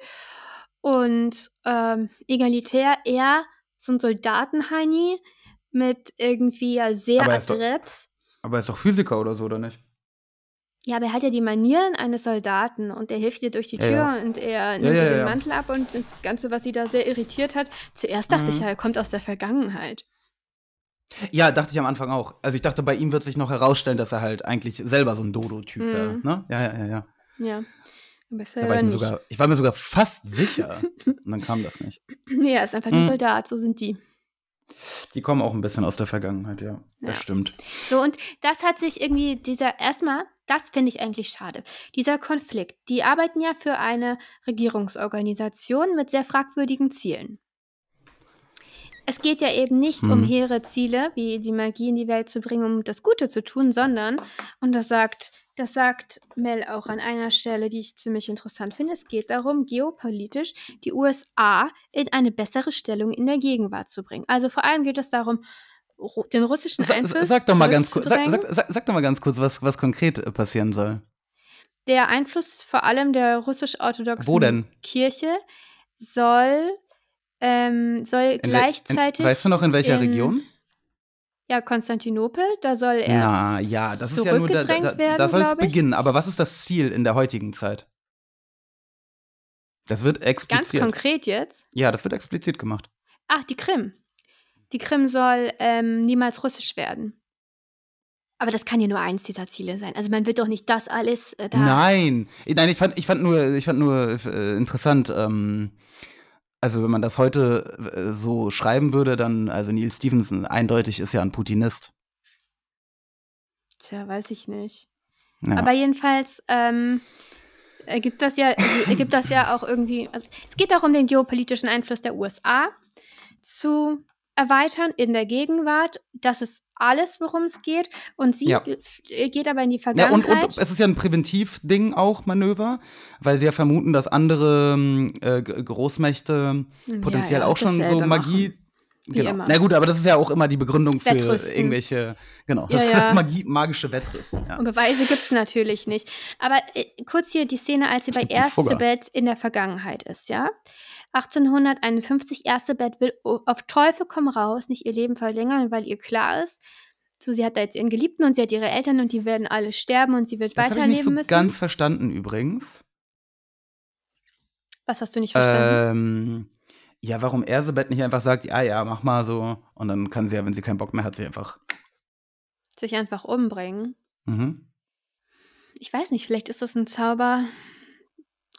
[SPEAKER 7] und ähm, egalitär, er so ein Soldatenheini mit irgendwie ja sehr
[SPEAKER 1] Aber ist doch-
[SPEAKER 7] adrett.
[SPEAKER 1] Aber er ist doch Physiker oder so, oder nicht?
[SPEAKER 7] Ja, aber er hat ja die Manieren eines Soldaten und er hilft ihr durch die
[SPEAKER 1] Ja,
[SPEAKER 7] Tür
[SPEAKER 1] ja.
[SPEAKER 7] und er nimmt
[SPEAKER 1] ja,
[SPEAKER 7] ihr den
[SPEAKER 1] ja.
[SPEAKER 7] Mantel ab und das Ganze, was sie da sehr irritiert hat. Zuerst dachte ich
[SPEAKER 1] Mhm.
[SPEAKER 7] ja, er kommt aus der Vergangenheit.
[SPEAKER 1] Ja, dachte ich am Anfang auch. Also ich dachte, bei ihm wird sich noch herausstellen, dass er halt eigentlich selber so ein Dodo-Typ da,
[SPEAKER 7] Mhm.
[SPEAKER 1] ne? Ja, ja, ja, ja.
[SPEAKER 7] Ja. Aber ist
[SPEAKER 1] Da
[SPEAKER 7] er
[SPEAKER 1] war ich, sogar, ich war mir sogar fast sicher. Und dann kam das nicht.
[SPEAKER 7] Nee, er ist einfach ein
[SPEAKER 1] Mhm.
[SPEAKER 7] Soldat, so sind die.
[SPEAKER 1] Die kommen auch ein bisschen aus der Vergangenheit, ja. Das
[SPEAKER 7] Ja.
[SPEAKER 1] stimmt.
[SPEAKER 7] So, und das hat sich irgendwie, dieser, erstmal, das finde ich eigentlich schade. Dieser Konflikt, die arbeiten ja für eine Regierungsorganisation mit sehr fragwürdigen Zielen. Es geht ja eben nicht um
[SPEAKER 1] Mhm.
[SPEAKER 7] hehre Ziele, wie die Magie in die Welt zu bringen, um das Gute zu tun, sondern, und das sagt, das sagt Mel auch an einer Stelle, die ich ziemlich interessant finde, es geht darum, geopolitisch die USA in eine bessere Stellung in der Gegenwart zu bringen. Also vor allem geht es darum, Ru- den russischen
[SPEAKER 1] Sa
[SPEAKER 7] Einfluss
[SPEAKER 1] sag doch mal ganz kurz, sag, sag, sag, sag doch mal ganz kurz, was, was konkret äh, passieren soll.
[SPEAKER 7] Der Einfluss vor allem der russisch-orthodoxen? Kirche soll, ähm, soll
[SPEAKER 1] In
[SPEAKER 7] gleichzeitig.
[SPEAKER 1] In, weißt du noch, in welcher
[SPEAKER 7] in
[SPEAKER 1] Region?
[SPEAKER 7] Ja, Konstantinopel, da soll er
[SPEAKER 1] Na ja, das ist ja nur, da, da,
[SPEAKER 7] zurückgedrängt
[SPEAKER 1] da,
[SPEAKER 7] werden,
[SPEAKER 1] da soll es beginnen. Aber was ist das Ziel in der heutigen Zeit? Das wird
[SPEAKER 7] Ganz
[SPEAKER 1] explizit.
[SPEAKER 7] konkret jetzt.
[SPEAKER 1] Ja, das wird explizit gemacht.
[SPEAKER 7] Ach, die Krim. Die Krim soll ähm, niemals russisch werden. Aber das kann ja nur eins dieser Ziele sein. Also man wird doch nicht das alles äh, da.
[SPEAKER 1] Nein, nein, ich fand, ich fand nur, ich fand nur äh, interessant. Ähm, also wenn man das heute äh, so schreiben würde, dann, also Neil Stevenson eindeutig ist ja ein Putinist.
[SPEAKER 7] Tja, weiß ich nicht.
[SPEAKER 1] Ja.
[SPEAKER 7] Aber jedenfalls ähm, ergibt das ja, ergibt das ja auch irgendwie. Also es geht darum, den geopolitischen Einfluss der USA zu erweitern in der Gegenwart. Das ist alles, worum es geht. Und sie
[SPEAKER 1] Ja.
[SPEAKER 7] ge- geht aber in die
[SPEAKER 1] Ja, und,
[SPEAKER 7] Vergangenheit.
[SPEAKER 1] und es ist ja ein Präventivding auch, Manöver, weil sie ja vermuten, dass andere äh, Großmächte potenziell
[SPEAKER 7] ja,
[SPEAKER 1] auch schon so Magie.
[SPEAKER 7] machen. Wie
[SPEAKER 1] Genau.
[SPEAKER 7] immer.
[SPEAKER 1] Na gut, aber das ist ja auch immer die Begründung für
[SPEAKER 7] Wettrüsten.
[SPEAKER 1] irgendwelche, genau,
[SPEAKER 7] Ja,
[SPEAKER 1] das
[SPEAKER 7] ja.
[SPEAKER 1] heißt Magie, magische Wettrüsten. Ja.
[SPEAKER 7] Und Beweise gibt es natürlich nicht. Aber äh, kurz hier die Szene, als sie bei. Erzebeth in der Vergangenheit ist, ja? 1851, Erzebeth will auf Teufel komm raus nicht ihr Leben verlängern, weil ihr klar ist, so sie hat da jetzt ihren Geliebten und sie hat ihre Eltern und die werden alle sterben und sie wird
[SPEAKER 1] Das habe ich
[SPEAKER 7] weiterleben
[SPEAKER 1] nicht so
[SPEAKER 7] müssen.
[SPEAKER 1] ganz verstanden übrigens.
[SPEAKER 7] Was hast du nicht verstanden?
[SPEAKER 1] Ähm, ja, warum Ersebeth nicht einfach sagt, ja, ja, mach mal so. Und dann kann sie ja, wenn sie keinen Bock mehr hat, sie einfach.
[SPEAKER 7] Sich einfach umbringen.
[SPEAKER 1] Mhm.
[SPEAKER 7] Ich weiß nicht, vielleicht ist das ein Zauber,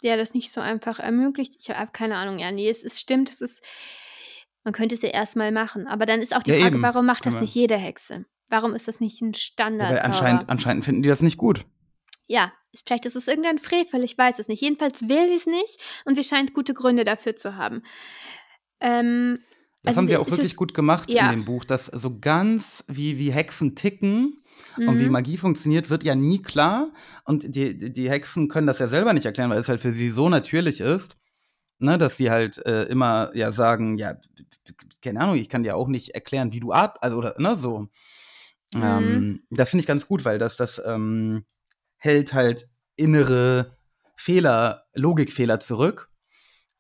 [SPEAKER 7] der das nicht so einfach ermöglicht. Ich habe keine Ahnung. Ja, nee, es, es stimmt, es ist. Man könnte es ja erstmal machen. Aber dann ist auch die
[SPEAKER 1] Ja,
[SPEAKER 7] Frage,
[SPEAKER 1] eben.
[SPEAKER 7] warum macht das nicht jede Hexe? Warum ist das nicht ein
[SPEAKER 1] Ja,
[SPEAKER 7] Standard?
[SPEAKER 1] weil anscheinend, anscheinend finden die das nicht gut.
[SPEAKER 7] Ja, ist- vielleicht ist es irgendein Frevel, ich weiß es nicht. Jedenfalls will sie es nicht und sie scheint gute Gründe dafür zu haben. Ähm,
[SPEAKER 1] Das
[SPEAKER 7] Also
[SPEAKER 1] haben sie auch wirklich gut gemacht
[SPEAKER 7] ja.
[SPEAKER 1] in dem Buch, dass so ganz wie, wie Hexen ticken und wie
[SPEAKER 7] mhm.
[SPEAKER 1] Magie funktioniert, wird ja nie klar. Und die, die Hexen können das ja selber nicht erklären, weil es halt für sie so natürlich ist, ne, dass sie halt äh, immer ja sagen, ja, keine Ahnung, ich kann dir auch nicht erklären, wie du atmest, also oder ne, so.
[SPEAKER 7] Mhm.
[SPEAKER 1] Ähm, das finde ich ganz gut, weil das, das ähm, hält halt innere Fehler, Logikfehler zurück.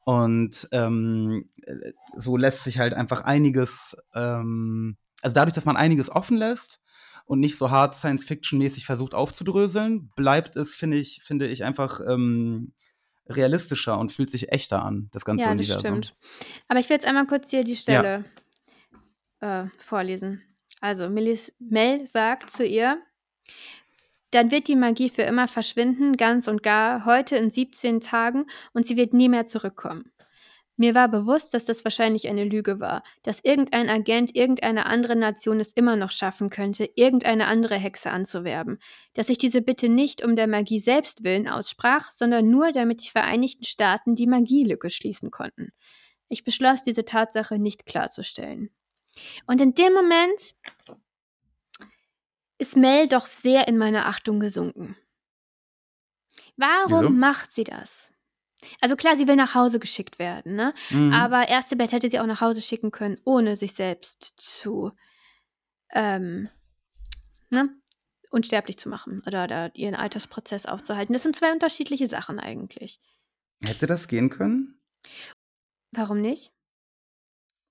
[SPEAKER 1] Und ähm, äh, so lässt sich halt einfach einiges, ähm, also dadurch, dass man einiges offen lässt und nicht so hart Science-Fiction-mäßig versucht aufzudröseln, bleibt es, finde ich, finde ich, einfach ähm, realistischer und fühlt sich echter an, das ganze
[SPEAKER 7] ja, das
[SPEAKER 1] Universum.
[SPEAKER 7] stimmt. Aber ich will jetzt einmal kurz hier die Stelle äh, vorlesen. Also Melis, Mel sagt zu ihr, dann wird die Magie für immer verschwinden, ganz und gar, heute in 17 Tagen und sie wird nie mehr zurückkommen. Mir war bewusst, dass das wahrscheinlich eine Lüge war, dass irgendein Agent irgendeiner anderen Nation es immer noch schaffen könnte, irgendeine andere Hexe anzuwerben, dass ich diese Bitte nicht um der Magie selbst willen aussprach, sondern nur, damit die Vereinigten Staaten die Magielücke schließen konnten. Ich beschloss, diese Tatsache nicht klarzustellen. Und in dem Moment ist Mel doch sehr in meine Achtung gesunken. Warum
[SPEAKER 1] Wieso?
[SPEAKER 7] macht sie das? Also klar, sie will nach Hause geschickt werden, ne?
[SPEAKER 1] Mhm.
[SPEAKER 7] Aber Erzebeth hätte sie auch nach Hause schicken können, ohne sich selbst zu ähm, ne? unsterblich zu machen oder, oder ihren Altersprozess aufzuhalten. Das sind zwei unterschiedliche Sachen eigentlich.
[SPEAKER 1] Hätte das gehen können?
[SPEAKER 7] Warum nicht?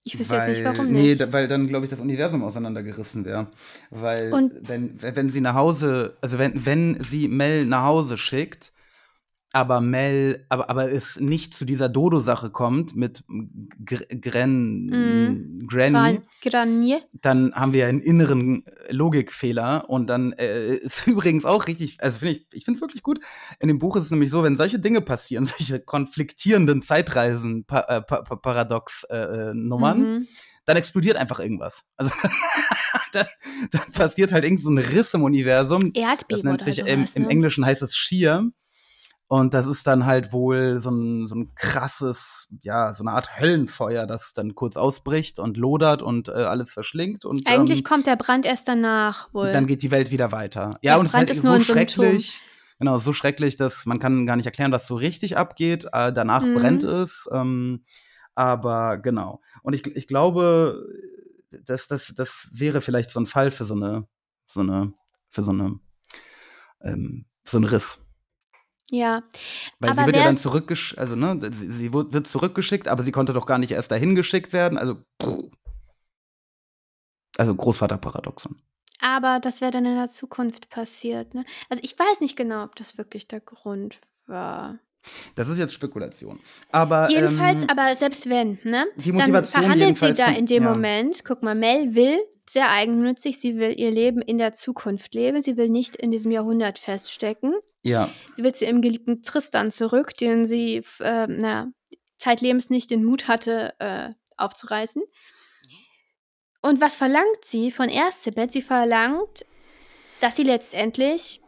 [SPEAKER 7] Ich wüsste jetzt nicht,
[SPEAKER 1] Weil-
[SPEAKER 7] warum
[SPEAKER 1] Nee,
[SPEAKER 7] nicht.
[SPEAKER 1] da, weil dann, glaube ich, das Universum auseinandergerissen wäre. Weil,
[SPEAKER 7] Und-
[SPEAKER 1] wenn, wenn sie nach Hause, also wenn, wenn sie Mel nach Hause schickt, aber Mel, aber, aber es nicht zu dieser Dodo-Sache kommt mit Gr Gren,
[SPEAKER 7] Mhm.
[SPEAKER 1] Granny,
[SPEAKER 7] Gran- Granier.
[SPEAKER 1] dann haben wir einen inneren Logikfehler und dann äh, ist übrigens auch richtig, also finde ich, ich finde es wirklich gut. In dem Buch ist es nämlich so, wenn solche Dinge passieren, solche konfliktierenden Zeitreisen, pa äh, pa pa äh, äh,
[SPEAKER 7] Mhm.
[SPEAKER 1] dann explodiert einfach irgendwas. Also dann, dann passiert halt irgend so ein Riss im Universum.
[SPEAKER 7] Erdbeben
[SPEAKER 1] Das nennt sich im, im
[SPEAKER 7] ne?
[SPEAKER 1] Englischen heißt es Shear. Und das ist dann halt wohl so ein, so ein krasses, ja, so eine Art Höllenfeuer, das dann kurz ausbricht und lodert und äh, alles verschlingt. Und
[SPEAKER 7] Eigentlich
[SPEAKER 1] ähm,
[SPEAKER 7] kommt der Brand erst danach wohl.
[SPEAKER 1] dann geht die Welt wieder weiter.
[SPEAKER 7] Der
[SPEAKER 1] Ja, und es ist
[SPEAKER 7] Brand
[SPEAKER 1] halt
[SPEAKER 7] ist nur
[SPEAKER 1] so schrecklich. Genau, so schrecklich, dass man kann gar nicht erklären, was so richtig abgeht. Äh, danach
[SPEAKER 7] Mhm.
[SPEAKER 1] brennt es. Ähm, aber genau. Und ich, ich glaube, das, das, das wäre vielleicht so ein Fall für so eine, so eine, für so eine, ähm, so ein Riss.
[SPEAKER 7] Ja.
[SPEAKER 1] Weil sie
[SPEAKER 7] Aber
[SPEAKER 1] wird ja dann zurückgeschickt, also ne, sie, sie wird zurückgeschickt, aber sie konnte doch gar nicht erst dahin geschickt werden. Also, also Großvaterparadoxon.
[SPEAKER 7] Aber das wäre dann in der Zukunft passiert, ne? Also ich weiß nicht genau, ob das wirklich der Grund war.
[SPEAKER 1] Das ist jetzt Spekulation. Aber
[SPEAKER 7] Jedenfalls,
[SPEAKER 1] ähm,
[SPEAKER 7] aber selbst wenn, ne?
[SPEAKER 1] die
[SPEAKER 7] Dann
[SPEAKER 1] Motivation
[SPEAKER 7] verhandelt sie da in dem
[SPEAKER 1] ja.
[SPEAKER 7] Moment. Guck mal, Mel will sehr eigennützig, sie will ihr Leben in der Zukunft leben. Sie will nicht in diesem Jahrhundert feststecken.
[SPEAKER 1] Ja,
[SPEAKER 7] Sie will zu ihrem geliebten Tristan zurück, den sie äh, na, zeitlebens nicht den Mut hatte, äh, aufzureißen. Und was verlangt sie von Erzebeth? Sie verlangt, dass sie letztendlich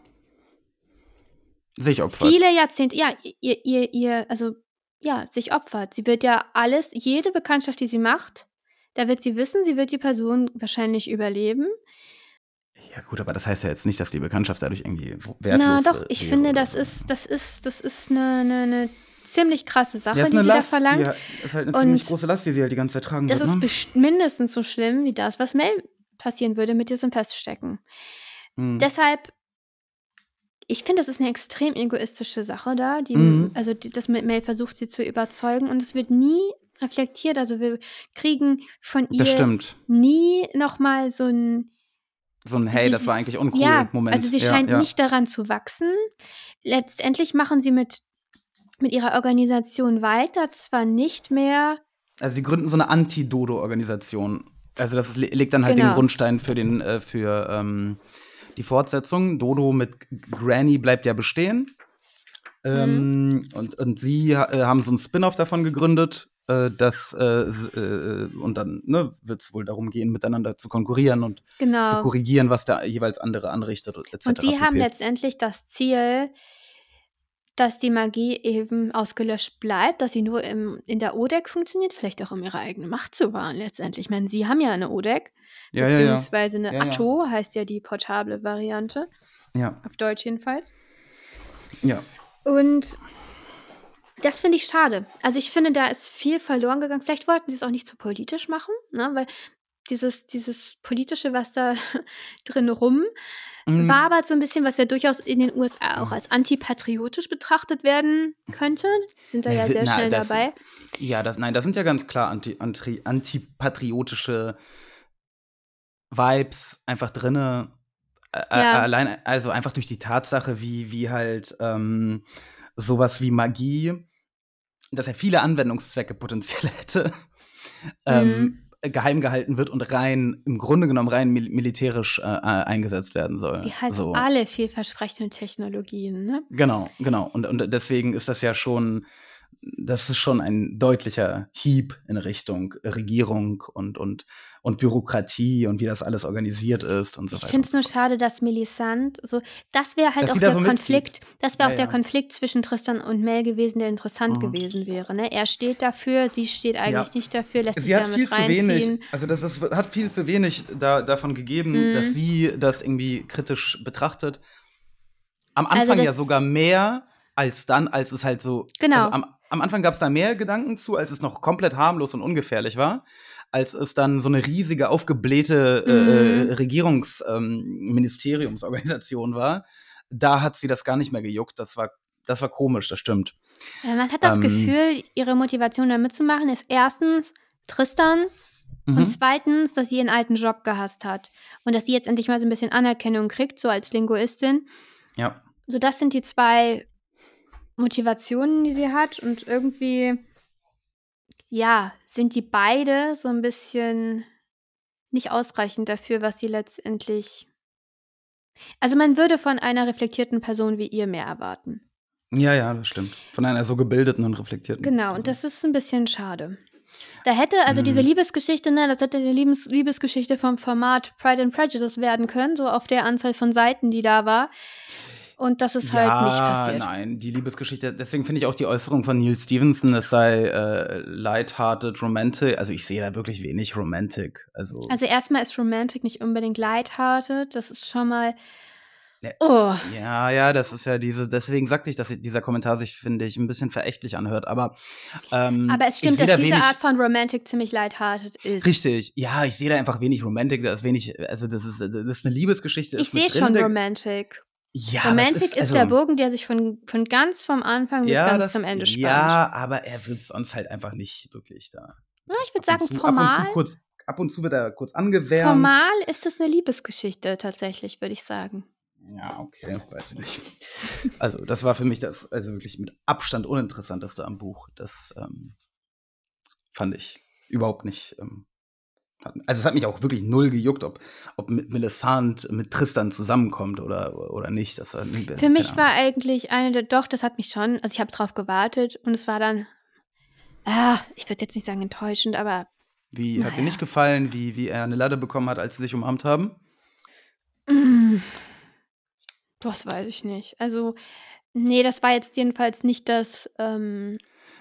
[SPEAKER 1] sich opfert.
[SPEAKER 7] viele Jahrzehnte, ja, ihr, ihr, ihr, also ja, sich opfert. Sie wird ja alles, jede Bekanntschaft, die sie macht, da wird sie wissen, sie wird die Person wahrscheinlich überleben.
[SPEAKER 1] Ja gut, aber das heißt ja jetzt nicht, dass die Bekanntschaft dadurch irgendwie wertlos
[SPEAKER 7] Na doch, ich
[SPEAKER 1] wäre
[SPEAKER 7] finde, das ist, das ist, das ist eine, eine, eine ziemlich krasse Sache,
[SPEAKER 1] ja, ist
[SPEAKER 7] die sie
[SPEAKER 1] Last,
[SPEAKER 7] da verlangt.
[SPEAKER 1] die ha- ist halt eine
[SPEAKER 7] Und
[SPEAKER 1] ziemlich große Last, die sie halt die ganze Zeit tragen
[SPEAKER 7] Das
[SPEAKER 1] wird.
[SPEAKER 7] ist
[SPEAKER 1] Ne?
[SPEAKER 7] best- mindestens so schlimm wie das, was Mel passieren würde mit diesem Feststecken.
[SPEAKER 1] Hm.
[SPEAKER 7] Deshalb, ich finde, das ist eine extrem egoistische Sache da. Die,
[SPEAKER 1] Mhm.
[SPEAKER 7] Also die, das mit Mel versucht sie zu überzeugen und es wird nie reflektiert. Also wir kriegen von ihr nie nochmal so ein
[SPEAKER 1] So ein Hey,
[SPEAKER 7] sie-
[SPEAKER 1] das war eigentlich uncool
[SPEAKER 7] ja,
[SPEAKER 1] Moment.
[SPEAKER 7] also sie
[SPEAKER 1] ja,
[SPEAKER 7] scheint
[SPEAKER 1] ja.
[SPEAKER 7] nicht daran zu wachsen. Letztendlich machen sie mit, mit ihrer Organisation weiter, zwar nicht mehr
[SPEAKER 1] Also sie gründen so eine Anti-Dodo-Organisation. Also das legt dann halt den
[SPEAKER 7] Genau.
[SPEAKER 1] Grundstein für den äh, für ähm, die Fortsetzung. Dodo mit Granny bleibt ja bestehen. Ähm,
[SPEAKER 7] Mhm.
[SPEAKER 1] und, und sie äh, haben so ein Spin-off davon gegründet. Äh, das, äh, s- äh, und dann ne, wird es wohl darum gehen, miteinander zu konkurrieren und zu
[SPEAKER 7] genau.
[SPEAKER 1] korrigieren, was der jeweils andere anrichtet, etc.
[SPEAKER 7] Und sie haben
[SPEAKER 1] pp.
[SPEAKER 7] letztendlich das Ziel, dass die Magie eben ausgelöscht bleibt, dass sie nur im, in der Odeck funktioniert, vielleicht auch um ihre eigene Macht zu wahren letztendlich. Ich meine, sie haben ja eine Odeck,
[SPEAKER 1] ja, ja, ja.
[SPEAKER 7] beziehungsweise eine
[SPEAKER 1] Ja, ja.
[SPEAKER 7] Atto, heißt ja die portable Variante,
[SPEAKER 1] ja,
[SPEAKER 7] auf Deutsch jedenfalls.
[SPEAKER 1] ja.
[SPEAKER 7] Und das finde ich schade. Also ich finde, da ist viel verloren gegangen. Vielleicht wollten sie es auch nicht so politisch machen, ne? weil dieses, dieses Politische, was da drin rum
[SPEAKER 1] Mhm.
[SPEAKER 7] war aber so ein bisschen, was ja durchaus in den USA auch als antipatriotisch betrachtet werden könnte. Die sind da ja sehr
[SPEAKER 1] na,
[SPEAKER 7] schnell
[SPEAKER 1] das-
[SPEAKER 7] dabei.
[SPEAKER 1] Ja, das, nein, das sind ja ganz klar anti, anti, antipatriotische Vibes einfach drinne.
[SPEAKER 7] Ja.
[SPEAKER 1] Allein, also einfach durch die Tatsache, wie, wie halt ähm, sowas wie Magie, dass er viele Anwendungszwecke potenziell hätte. Ähm, geheim gehalten wird und rein, im Grunde genommen rein mil militärisch äh, eingesetzt werden soll.
[SPEAKER 7] Wie halt
[SPEAKER 1] so.
[SPEAKER 7] alle vielversprechenden Technologien, ne?
[SPEAKER 1] Genau, genau. Und, und deswegen ist das ja schon, das ist schon ein deutlicher Hieb in Richtung Regierung und, und, und Bürokratie und wie das alles organisiert ist und so
[SPEAKER 7] Ich
[SPEAKER 1] weiter.
[SPEAKER 7] finde es nur schade, dass Melisande so, das wäre halt
[SPEAKER 1] Dass
[SPEAKER 7] auch der
[SPEAKER 1] so mitzieht.
[SPEAKER 7] Konflikt, das wäre
[SPEAKER 1] Ja,
[SPEAKER 7] auch der
[SPEAKER 1] ja.
[SPEAKER 7] Konflikt zwischen Tristan und Mel gewesen, der interessant
[SPEAKER 1] Mhm.
[SPEAKER 7] gewesen wäre. Ne? Er steht dafür, sie steht eigentlich nicht dafür, lässt sich
[SPEAKER 1] Sie hat
[SPEAKER 7] damit
[SPEAKER 1] viel zu
[SPEAKER 7] reinziehen.
[SPEAKER 1] wenig, also das ist, hat viel zu wenig da, davon gegeben,
[SPEAKER 7] Mhm.
[SPEAKER 1] dass sie das irgendwie kritisch betrachtet. Am
[SPEAKER 7] Also
[SPEAKER 1] Anfang ja
[SPEAKER 7] das-
[SPEAKER 1] sogar mehr als dann, als es halt so.
[SPEAKER 7] Genau.
[SPEAKER 1] Also am, am Anfang gab es da mehr Gedanken zu, als es noch komplett harmlos und ungefährlich war. Als es dann so eine riesige, aufgeblähte
[SPEAKER 7] Mhm.
[SPEAKER 1] äh, Regierungsministeriumsorganisation war, da hat sie das gar nicht mehr gejuckt. Das war, das war komisch, das stimmt.
[SPEAKER 7] Äh, Man hat das
[SPEAKER 1] Ähm.
[SPEAKER 7] Gefühl, ihre Motivation da mitzumachen ist erstens Tristan
[SPEAKER 1] Mhm.
[SPEAKER 7] und zweitens, dass sie ihren alten Job gehasst hat und dass sie jetzt endlich mal so ein bisschen Anerkennung kriegt, so als Linguistin.
[SPEAKER 1] Ja.
[SPEAKER 7] So, das sind die zwei Motivationen, die sie hat. Und irgendwie, ja, sind die beide so ein bisschen nicht ausreichend dafür, was sie letztendlich. Also man würde von einer reflektierten Person wie ihr mehr erwarten.
[SPEAKER 1] Ja, ja, das stimmt. Von einer so gebildeten und reflektierten.
[SPEAKER 7] Genau,
[SPEAKER 1] Person.
[SPEAKER 7] und das ist ein bisschen schade. Da hätte also diese
[SPEAKER 1] Mhm.
[SPEAKER 7] Liebesgeschichte, ne, das hätte eine Liebes Liebesgeschichte vom Format Pride and Prejudice werden können, so auf der Anzahl von Seiten, die da war. Und das ist halt nicht passiert.
[SPEAKER 1] Nein, die Liebesgeschichte, deswegen finde ich auch die Äußerung von Neil Stevenson, es sei äh, lighthearted, romantic. Also ich sehe da wirklich wenig Romantic. Also,
[SPEAKER 7] Also erstmal ist Romantic nicht unbedingt lighthearted, das ist schon mal.
[SPEAKER 1] Ja.
[SPEAKER 7] Oh,
[SPEAKER 1] ja, ja, das ist ja diese, deswegen sagte ich, dass dieser Kommentar sich, finde ich, ein bisschen verächtlich anhört. Aber, ähm,
[SPEAKER 7] aber es stimmt, dass
[SPEAKER 1] da
[SPEAKER 7] diese
[SPEAKER 1] wenig,
[SPEAKER 7] Art von Romantic ziemlich lighthearted ist.
[SPEAKER 1] Richtig, ja, ich sehe da einfach wenig Romantic, da ist wenig, also das ist, das ist eine Liebesgeschichte.
[SPEAKER 7] Ich sehe schon Romantic.
[SPEAKER 1] Ja,
[SPEAKER 7] Romantic ist,
[SPEAKER 1] also,
[SPEAKER 7] der Bogen, der sich von, von ganz vom Anfang bis ganz
[SPEAKER 1] das-
[SPEAKER 7] zum Ende spannt.
[SPEAKER 1] Ja, aber er wird sonst halt einfach nicht wirklich da.
[SPEAKER 7] Ja, ich würde sagen,
[SPEAKER 1] zu- Ab und,
[SPEAKER 7] formal,
[SPEAKER 1] zu kurz, ab und zu wird er kurz angewärmt.
[SPEAKER 7] formal ist es eine Liebesgeschichte tatsächlich, würde ich sagen.
[SPEAKER 1] Ja, okay, weiß ich nicht. Also, das war für mich das, also wirklich mit Abstand uninteressanteste am Buch. Das ähm, fand ich überhaupt nicht. Ähm, also, es hat mich auch wirklich null gejuckt, ob, ob mit Melisande mit Tristan zusammenkommt oder, oder nicht. Das war,
[SPEAKER 7] Für mich war eigentlich eine der, doch, das hat mich schon, also ich habe drauf gewartet und es war dann, ah, ich würde jetzt nicht sagen enttäuschend, aber
[SPEAKER 1] Wie, hat dir
[SPEAKER 7] naja.
[SPEAKER 1] nicht gefallen, wie, wie er eine Lade bekommen hat, als sie sich umarmt haben?
[SPEAKER 7] mm, das weiß ich nicht. Also, nee, das war jetzt jedenfalls nicht das, ähm,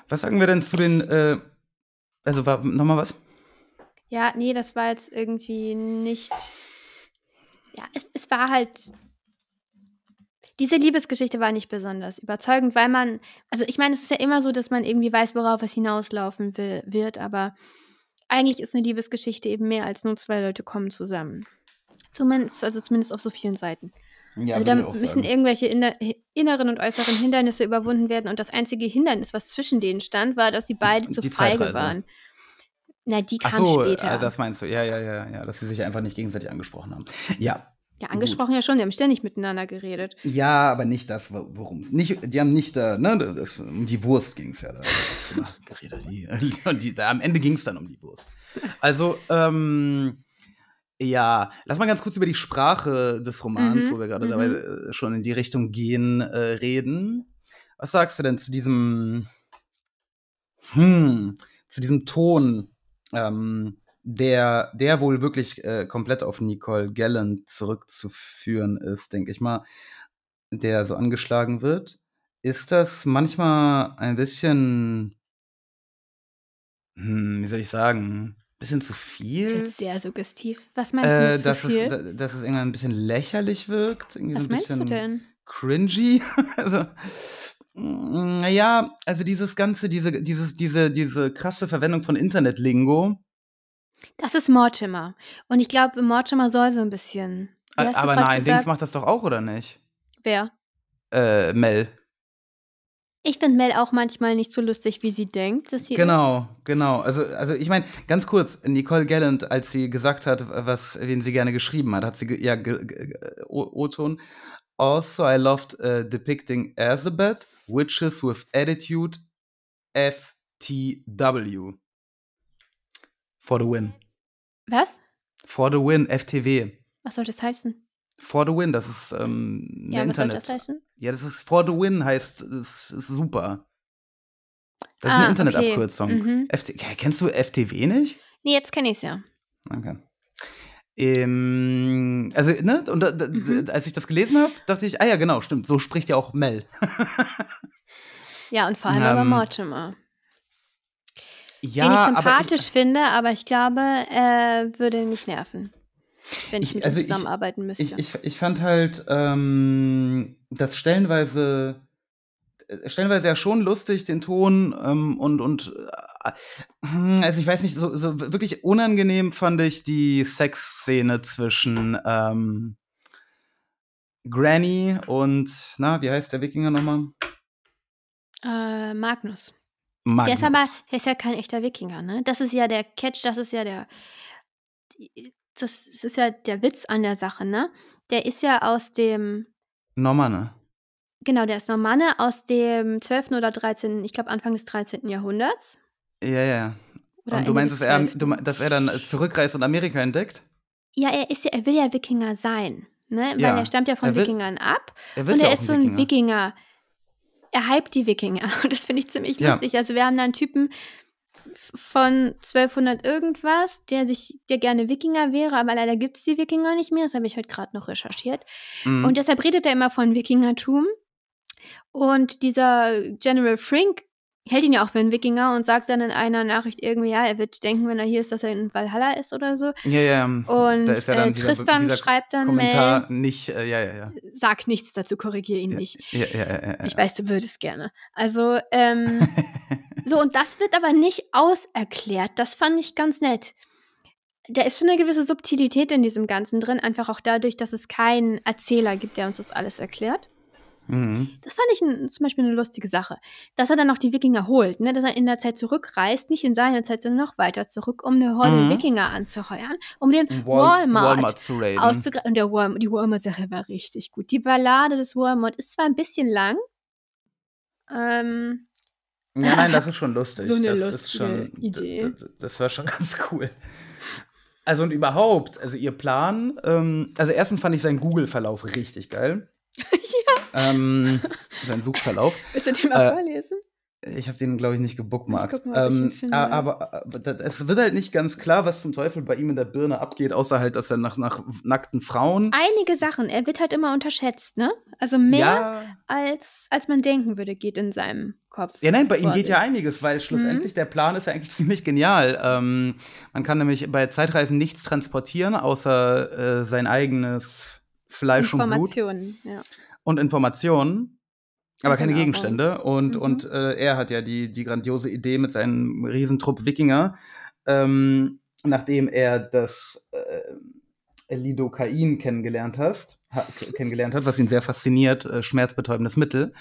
[SPEAKER 1] Was sagen wir denn zu den, äh, also war nochmal was?
[SPEAKER 7] Ja, nee, das war jetzt irgendwie nicht, ja, es, es war halt, diese Liebesgeschichte war nicht besonders überzeugend, weil man, also ich meine, es ist ja immer so, dass man irgendwie weiß, worauf es hinauslaufen will, wird, aber eigentlich ist eine Liebesgeschichte eben mehr als nur zwei Leute kommen zusammen. Zumindest, also zumindest auf so vielen Seiten.
[SPEAKER 1] Ja,
[SPEAKER 7] also da müssen irgendwelche inner, inneren und äußeren Hindernisse überwunden werden und das einzige Hindernis, was zwischen denen stand, war, dass sie beide zu feige waren. Na, die
[SPEAKER 1] Ach
[SPEAKER 7] kam
[SPEAKER 1] so,
[SPEAKER 7] später.
[SPEAKER 1] äh, das meinst du. Ja, ja, ja, ja, dass sie sich einfach nicht gegenseitig angesprochen haben. Ja,
[SPEAKER 7] ja, angesprochen ja schon, die haben ständig miteinander geredet.
[SPEAKER 1] Ja, aber nicht das, worum es. Nicht, die haben nicht da, ne, das, um die Wurst ging es ja da. gemacht, geredet. Die, und die, da, am Ende ging es dann um die Wurst. Also, ähm, ja, lass mal ganz kurz über die Sprache des Romans,
[SPEAKER 7] Mhm,
[SPEAKER 1] wo wir gerade
[SPEAKER 7] mhm.
[SPEAKER 1] dabei äh, schon in die Richtung gehen, äh, reden. Was sagst du denn zu diesem, hm, zu diesem Ton, ähm, der, der wohl wirklich äh, komplett auf Nicole Gallant zurückzuführen ist, denke ich mal, der so angeschlagen wird. Ist das manchmal ein bisschen, hm, wie soll ich sagen, bisschen zu
[SPEAKER 7] Das ist
[SPEAKER 1] viel?
[SPEAKER 7] sehr suggestiv. Was meinst du
[SPEAKER 1] Äh,
[SPEAKER 7] zu
[SPEAKER 1] dass,
[SPEAKER 7] viel?
[SPEAKER 1] es, da- dass es irgendwann ein bisschen lächerlich wirkt, irgendwie so
[SPEAKER 7] Was
[SPEAKER 1] ein
[SPEAKER 7] meinst du
[SPEAKER 1] bisschen
[SPEAKER 7] denn?
[SPEAKER 1] cringy. also, naja, also dieses ganze, diese, dieses, diese, diese krasse Verwendung von Internetlingo.
[SPEAKER 7] Das ist Mortimer. Und ich glaube, Mortimer soll so ein bisschen. Wie hast du
[SPEAKER 1] Aber
[SPEAKER 7] grad
[SPEAKER 1] nein,
[SPEAKER 7] gesagt?
[SPEAKER 1] Dings macht das doch auch, oder nicht?
[SPEAKER 7] Wer?
[SPEAKER 1] Äh, Mel.
[SPEAKER 7] Ich finde Mel auch manchmal nicht so lustig, wie sie denkt, dass sie.
[SPEAKER 1] Genau, genau. Also, also ich meine, ganz kurz, Nicole Gallant, als sie gesagt hat, was, wen sie gerne geschrieben hat, hat sie ge- ja ge- ge- O-Ton. Also, I loved uh, depicting Elizabeth, witches with attitude, FTW. For the win.
[SPEAKER 7] Was?
[SPEAKER 1] For the Win, FTW.
[SPEAKER 7] Was soll das heißen?
[SPEAKER 1] For the Win, das ist ähm,
[SPEAKER 7] Ja, was soll
[SPEAKER 1] Internet.
[SPEAKER 7] das heißen?
[SPEAKER 1] Ja, das ist For the Win heißt, ist, ist super. Das ist
[SPEAKER 7] Ah,
[SPEAKER 1] eine
[SPEAKER 7] okay.
[SPEAKER 1] Internetabkürzung.
[SPEAKER 7] Mhm.
[SPEAKER 1] FT ja, kennst du FTW nicht?
[SPEAKER 7] Nee, jetzt kenne ich es ja.
[SPEAKER 1] Okay. Ähm, also, ne, und da, da,
[SPEAKER 7] Mhm.
[SPEAKER 1] als ich das gelesen habe, dachte ich, ah ja, genau, stimmt, so spricht ja auch Mel.
[SPEAKER 7] Ja, und vor allem über
[SPEAKER 1] Ähm,
[SPEAKER 7] Mortimer.
[SPEAKER 1] ja,
[SPEAKER 7] den ich sympathisch finde, aber ich glaube, er würde mich nerven, wenn ich,
[SPEAKER 1] Ich-
[SPEAKER 7] mit
[SPEAKER 1] also
[SPEAKER 7] ihm
[SPEAKER 1] ich-
[SPEAKER 7] zusammenarbeiten müsste.
[SPEAKER 1] Ich, ich, ich fand halt, ähm, das stellenweise, stellenweise ja schon lustig, den Ton ähm, und, und äh, also ich weiß nicht, so, so wirklich unangenehm fand ich die Sexszene zwischen ähm, Granny und, na, wie heißt der Wikinger nochmal?
[SPEAKER 7] äh, Magnus.
[SPEAKER 1] Magnus.
[SPEAKER 7] Der ist aber, der ist ja kein echter Wikinger, ne? Das ist ja der Catch, das ist ja der, das ist ja der Witz an der Sache, ne? Der ist ja aus dem,
[SPEAKER 1] Normanne.
[SPEAKER 7] Genau, der ist Normanne aus dem 12. oder 13., ich glaube Anfang des 13. Jahrhunderts.
[SPEAKER 1] Ja, ja.
[SPEAKER 7] Oder
[SPEAKER 1] und du meinst, dass er,
[SPEAKER 7] 12..
[SPEAKER 1] du, me- dass er dann zurückreist und Amerika entdeckt?
[SPEAKER 7] Ja, er ist ja, er will ja Wikinger sein, ne? Weil
[SPEAKER 1] Ja,
[SPEAKER 7] er stammt ja von
[SPEAKER 1] er
[SPEAKER 7] Wikingern ab.
[SPEAKER 1] Er wird
[SPEAKER 7] Und
[SPEAKER 1] ja
[SPEAKER 7] er
[SPEAKER 1] auch
[SPEAKER 7] ist so
[SPEAKER 1] ein Wikinger.
[SPEAKER 7] Er hypt die Wikinger. Und das finde ich ziemlich
[SPEAKER 1] Ja.
[SPEAKER 7] lustig. Also wir haben da einen Typen von 1200 irgendwas, der sich, der gerne Wikinger wäre, aber leider gibt es die Wikinger nicht mehr. Das habe ich heute gerade noch recherchiert.
[SPEAKER 1] Mhm.
[SPEAKER 7] Und deshalb redet er immer von Wikingertum. Und dieser General Frink hält ihn ja auch für einen Wikinger und sagt dann in einer Nachricht irgendwie, ja, er wird denken, wenn er hier ist, dass er in Valhalla ist oder so.
[SPEAKER 1] ja, ja.
[SPEAKER 7] Und
[SPEAKER 1] da ist ja
[SPEAKER 7] äh,
[SPEAKER 1] dieser,
[SPEAKER 7] Tristan
[SPEAKER 1] dieser
[SPEAKER 7] schreibt dann,
[SPEAKER 1] Kommentar
[SPEAKER 7] Mel,
[SPEAKER 1] nicht, äh, ja, ja, ja.
[SPEAKER 7] sag nichts dazu, korrigiere ihn nicht.
[SPEAKER 1] Ja, ja, ja, ja,
[SPEAKER 7] Ich
[SPEAKER 1] ja.
[SPEAKER 7] weiß, du würdest gerne. Also, ähm, so, und das wird aber nicht auserklärt. Das fand ich ganz nett. Da ist schon eine gewisse Subtilität in diesem Ganzen drin, einfach auch dadurch, dass es keinen Erzähler gibt, der uns das alles erklärt.
[SPEAKER 1] Mhm.
[SPEAKER 7] Das fand ich ein, zum Beispiel eine lustige Sache. Dass er dann noch die Wikinger holt, ne? dass er in der Zeit zurückreist, nicht in seiner Zeit, sondern noch weiter zurück, um eine Horde
[SPEAKER 1] Mhm.
[SPEAKER 7] Wikinger anzuheuern, um den
[SPEAKER 1] Wal
[SPEAKER 7] Walmart,
[SPEAKER 1] Walmart
[SPEAKER 7] auszugreifen. Und der Walmart, die Walmart-Sache war richtig gut. Die Ballade des Walmart ist zwar ein bisschen lang, ähm,
[SPEAKER 1] Ja, nein, das ist schon lustig.
[SPEAKER 7] So eine
[SPEAKER 1] das
[SPEAKER 7] lustige
[SPEAKER 1] ist schon,
[SPEAKER 7] Idee.
[SPEAKER 1] Das, das war schon ganz cool. Also und überhaupt, also ihr Plan, ähm, also erstens fand ich seinen Google-Verlauf richtig geil. Ja. Ähm, sein Suchverlauf.
[SPEAKER 7] willst du den mal
[SPEAKER 1] Äh,
[SPEAKER 7] vorlesen?
[SPEAKER 1] Ich habe den, glaube ich, nicht gebookmarkt.
[SPEAKER 7] Ich mal,
[SPEAKER 1] Ähm, aber, aber da- es wird halt nicht ganz klar, was zum Teufel bei ihm in der Birne abgeht, außer halt, dass er nach, nach nackten Frauen.
[SPEAKER 7] Einige Sachen, er wird halt immer unterschätzt, ne? Also mehr
[SPEAKER 1] Ja,
[SPEAKER 7] als, als man denken würde, geht in seinem Kopf.
[SPEAKER 1] Ja, nein, bei ihm geht ja einiges, weil schlussendlich
[SPEAKER 7] Mhm.
[SPEAKER 1] der Plan ist ja eigentlich ziemlich genial. Ähm, man kann nämlich bei Zeitreisen nichts transportieren, außer äh, sein eigenes Fleisch und Blut
[SPEAKER 7] Informationen, ja.
[SPEAKER 1] und Informationen, aber keine
[SPEAKER 7] Nahrung.
[SPEAKER 1] Gegenstände. Und,
[SPEAKER 7] Mhm.
[SPEAKER 1] und äh, er hat ja die, die grandiose Idee mit seinem Riesentrupp Wikinger, ähm, nachdem er das äh, Lidocain kennengelernt hast, ha, kennengelernt hat, was ihn sehr fasziniert, äh, schmerzbetäubendes Mittel,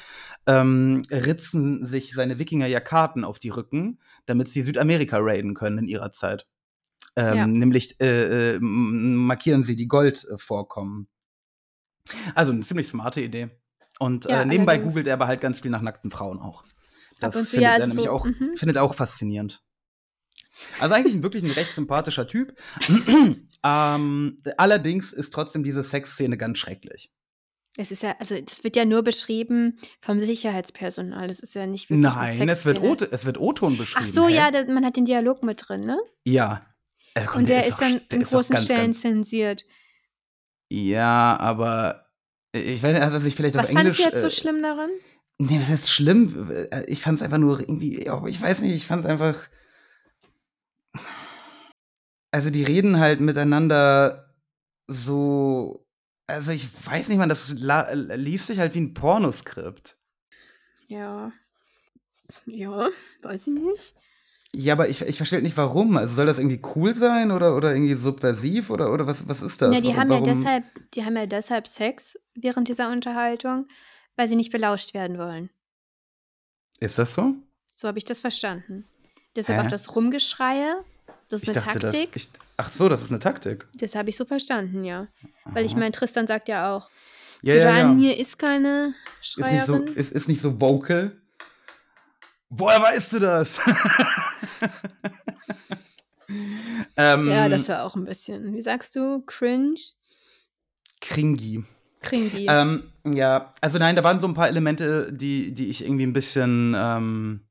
[SPEAKER 1] ähm, ritzen sich seine Wikinger ja Karten auf die Rücken, damit sie Südamerika raiden können in ihrer Zeit. Ähm,
[SPEAKER 7] Ja.
[SPEAKER 1] Nämlich äh, äh, markieren sie die Goldvorkommen. Also eine ziemlich smarte Idee. Und
[SPEAKER 7] Ja,
[SPEAKER 1] äh, nebenbei
[SPEAKER 7] allerdings.
[SPEAKER 1] googelt er aber halt ganz viel nach nackten Frauen auch. Das findet
[SPEAKER 7] ja,
[SPEAKER 1] er
[SPEAKER 7] also
[SPEAKER 1] nämlich
[SPEAKER 7] so,
[SPEAKER 1] auch,
[SPEAKER 7] mhm.
[SPEAKER 1] findet auch faszinierend. Also eigentlich ein wirklich ein recht sympathischer Typ. ähm, allerdings ist trotzdem diese Sexszene ganz schrecklich.
[SPEAKER 7] Es ist ja, also das wird ja nur beschrieben vom Sicherheitspersonal. Das ist ja nicht wirklich
[SPEAKER 1] Nein, es wird. O- es wird O-Ton
[SPEAKER 7] Ach
[SPEAKER 1] beschrieben.
[SPEAKER 7] so,
[SPEAKER 1] hä?
[SPEAKER 7] ja, da, man hat den Dialog mit drin, ne?
[SPEAKER 1] Ja. Äh, komm,
[SPEAKER 7] Und der, ist
[SPEAKER 1] doch-
[SPEAKER 7] dann
[SPEAKER 1] der
[SPEAKER 7] in großen
[SPEAKER 1] ganz,
[SPEAKER 7] Stellen
[SPEAKER 1] ganz-
[SPEAKER 7] zensiert.
[SPEAKER 1] Ja, aber ich weiß nicht, also ich vielleicht
[SPEAKER 7] Was
[SPEAKER 1] auf Englisch.
[SPEAKER 7] fandest du jetzt so
[SPEAKER 1] äh,
[SPEAKER 7] schlimm daran?
[SPEAKER 1] Nee, das ist schlimm. Äh, Ich fand es einfach nur irgendwie, ich weiß nicht, ich fand es einfach. Also die reden halt miteinander so. Also ich weiß nicht, man, das la liest sich halt wie ein Pornoskript.
[SPEAKER 7] Ja. Ja, weiß ich nicht.
[SPEAKER 1] Ja, aber ich, ich verstehe nicht warum. Also soll das irgendwie cool sein oder, oder irgendwie subversiv oder, oder was, was ist das?
[SPEAKER 7] Ja, die
[SPEAKER 1] Warum-
[SPEAKER 7] haben ja
[SPEAKER 1] warum-
[SPEAKER 7] deshalb, die haben ja deshalb Sex während dieser Unterhaltung, weil sie nicht belauscht werden wollen.
[SPEAKER 1] Ist das so?
[SPEAKER 7] So habe ich das verstanden. Deshalb
[SPEAKER 1] Hä?
[SPEAKER 7] auch das Rumgeschreie. Das ist
[SPEAKER 1] Ich
[SPEAKER 7] eine
[SPEAKER 1] dachte, das.
[SPEAKER 7] Taktik.
[SPEAKER 1] Ich, ach so, das ist eine Taktik.
[SPEAKER 7] Das habe ich so verstanden, ja. Weil ich
[SPEAKER 1] Aha.
[SPEAKER 7] meine, Tristan sagt ja auch,
[SPEAKER 1] ja, ja, ja.
[SPEAKER 7] hier ist keine
[SPEAKER 1] Ist nicht, so,
[SPEAKER 7] Schreierin.
[SPEAKER 1] ist, ist nicht so vocal. Woher weißt du das? Ähm,
[SPEAKER 7] Ja, das war auch ein bisschen, wie sagst du, cringe?
[SPEAKER 1] Kringi.
[SPEAKER 7] Cringy.
[SPEAKER 1] Ähm, ja, also nein, da waren so ein paar Elemente, die, die ich irgendwie ein bisschen, ähm,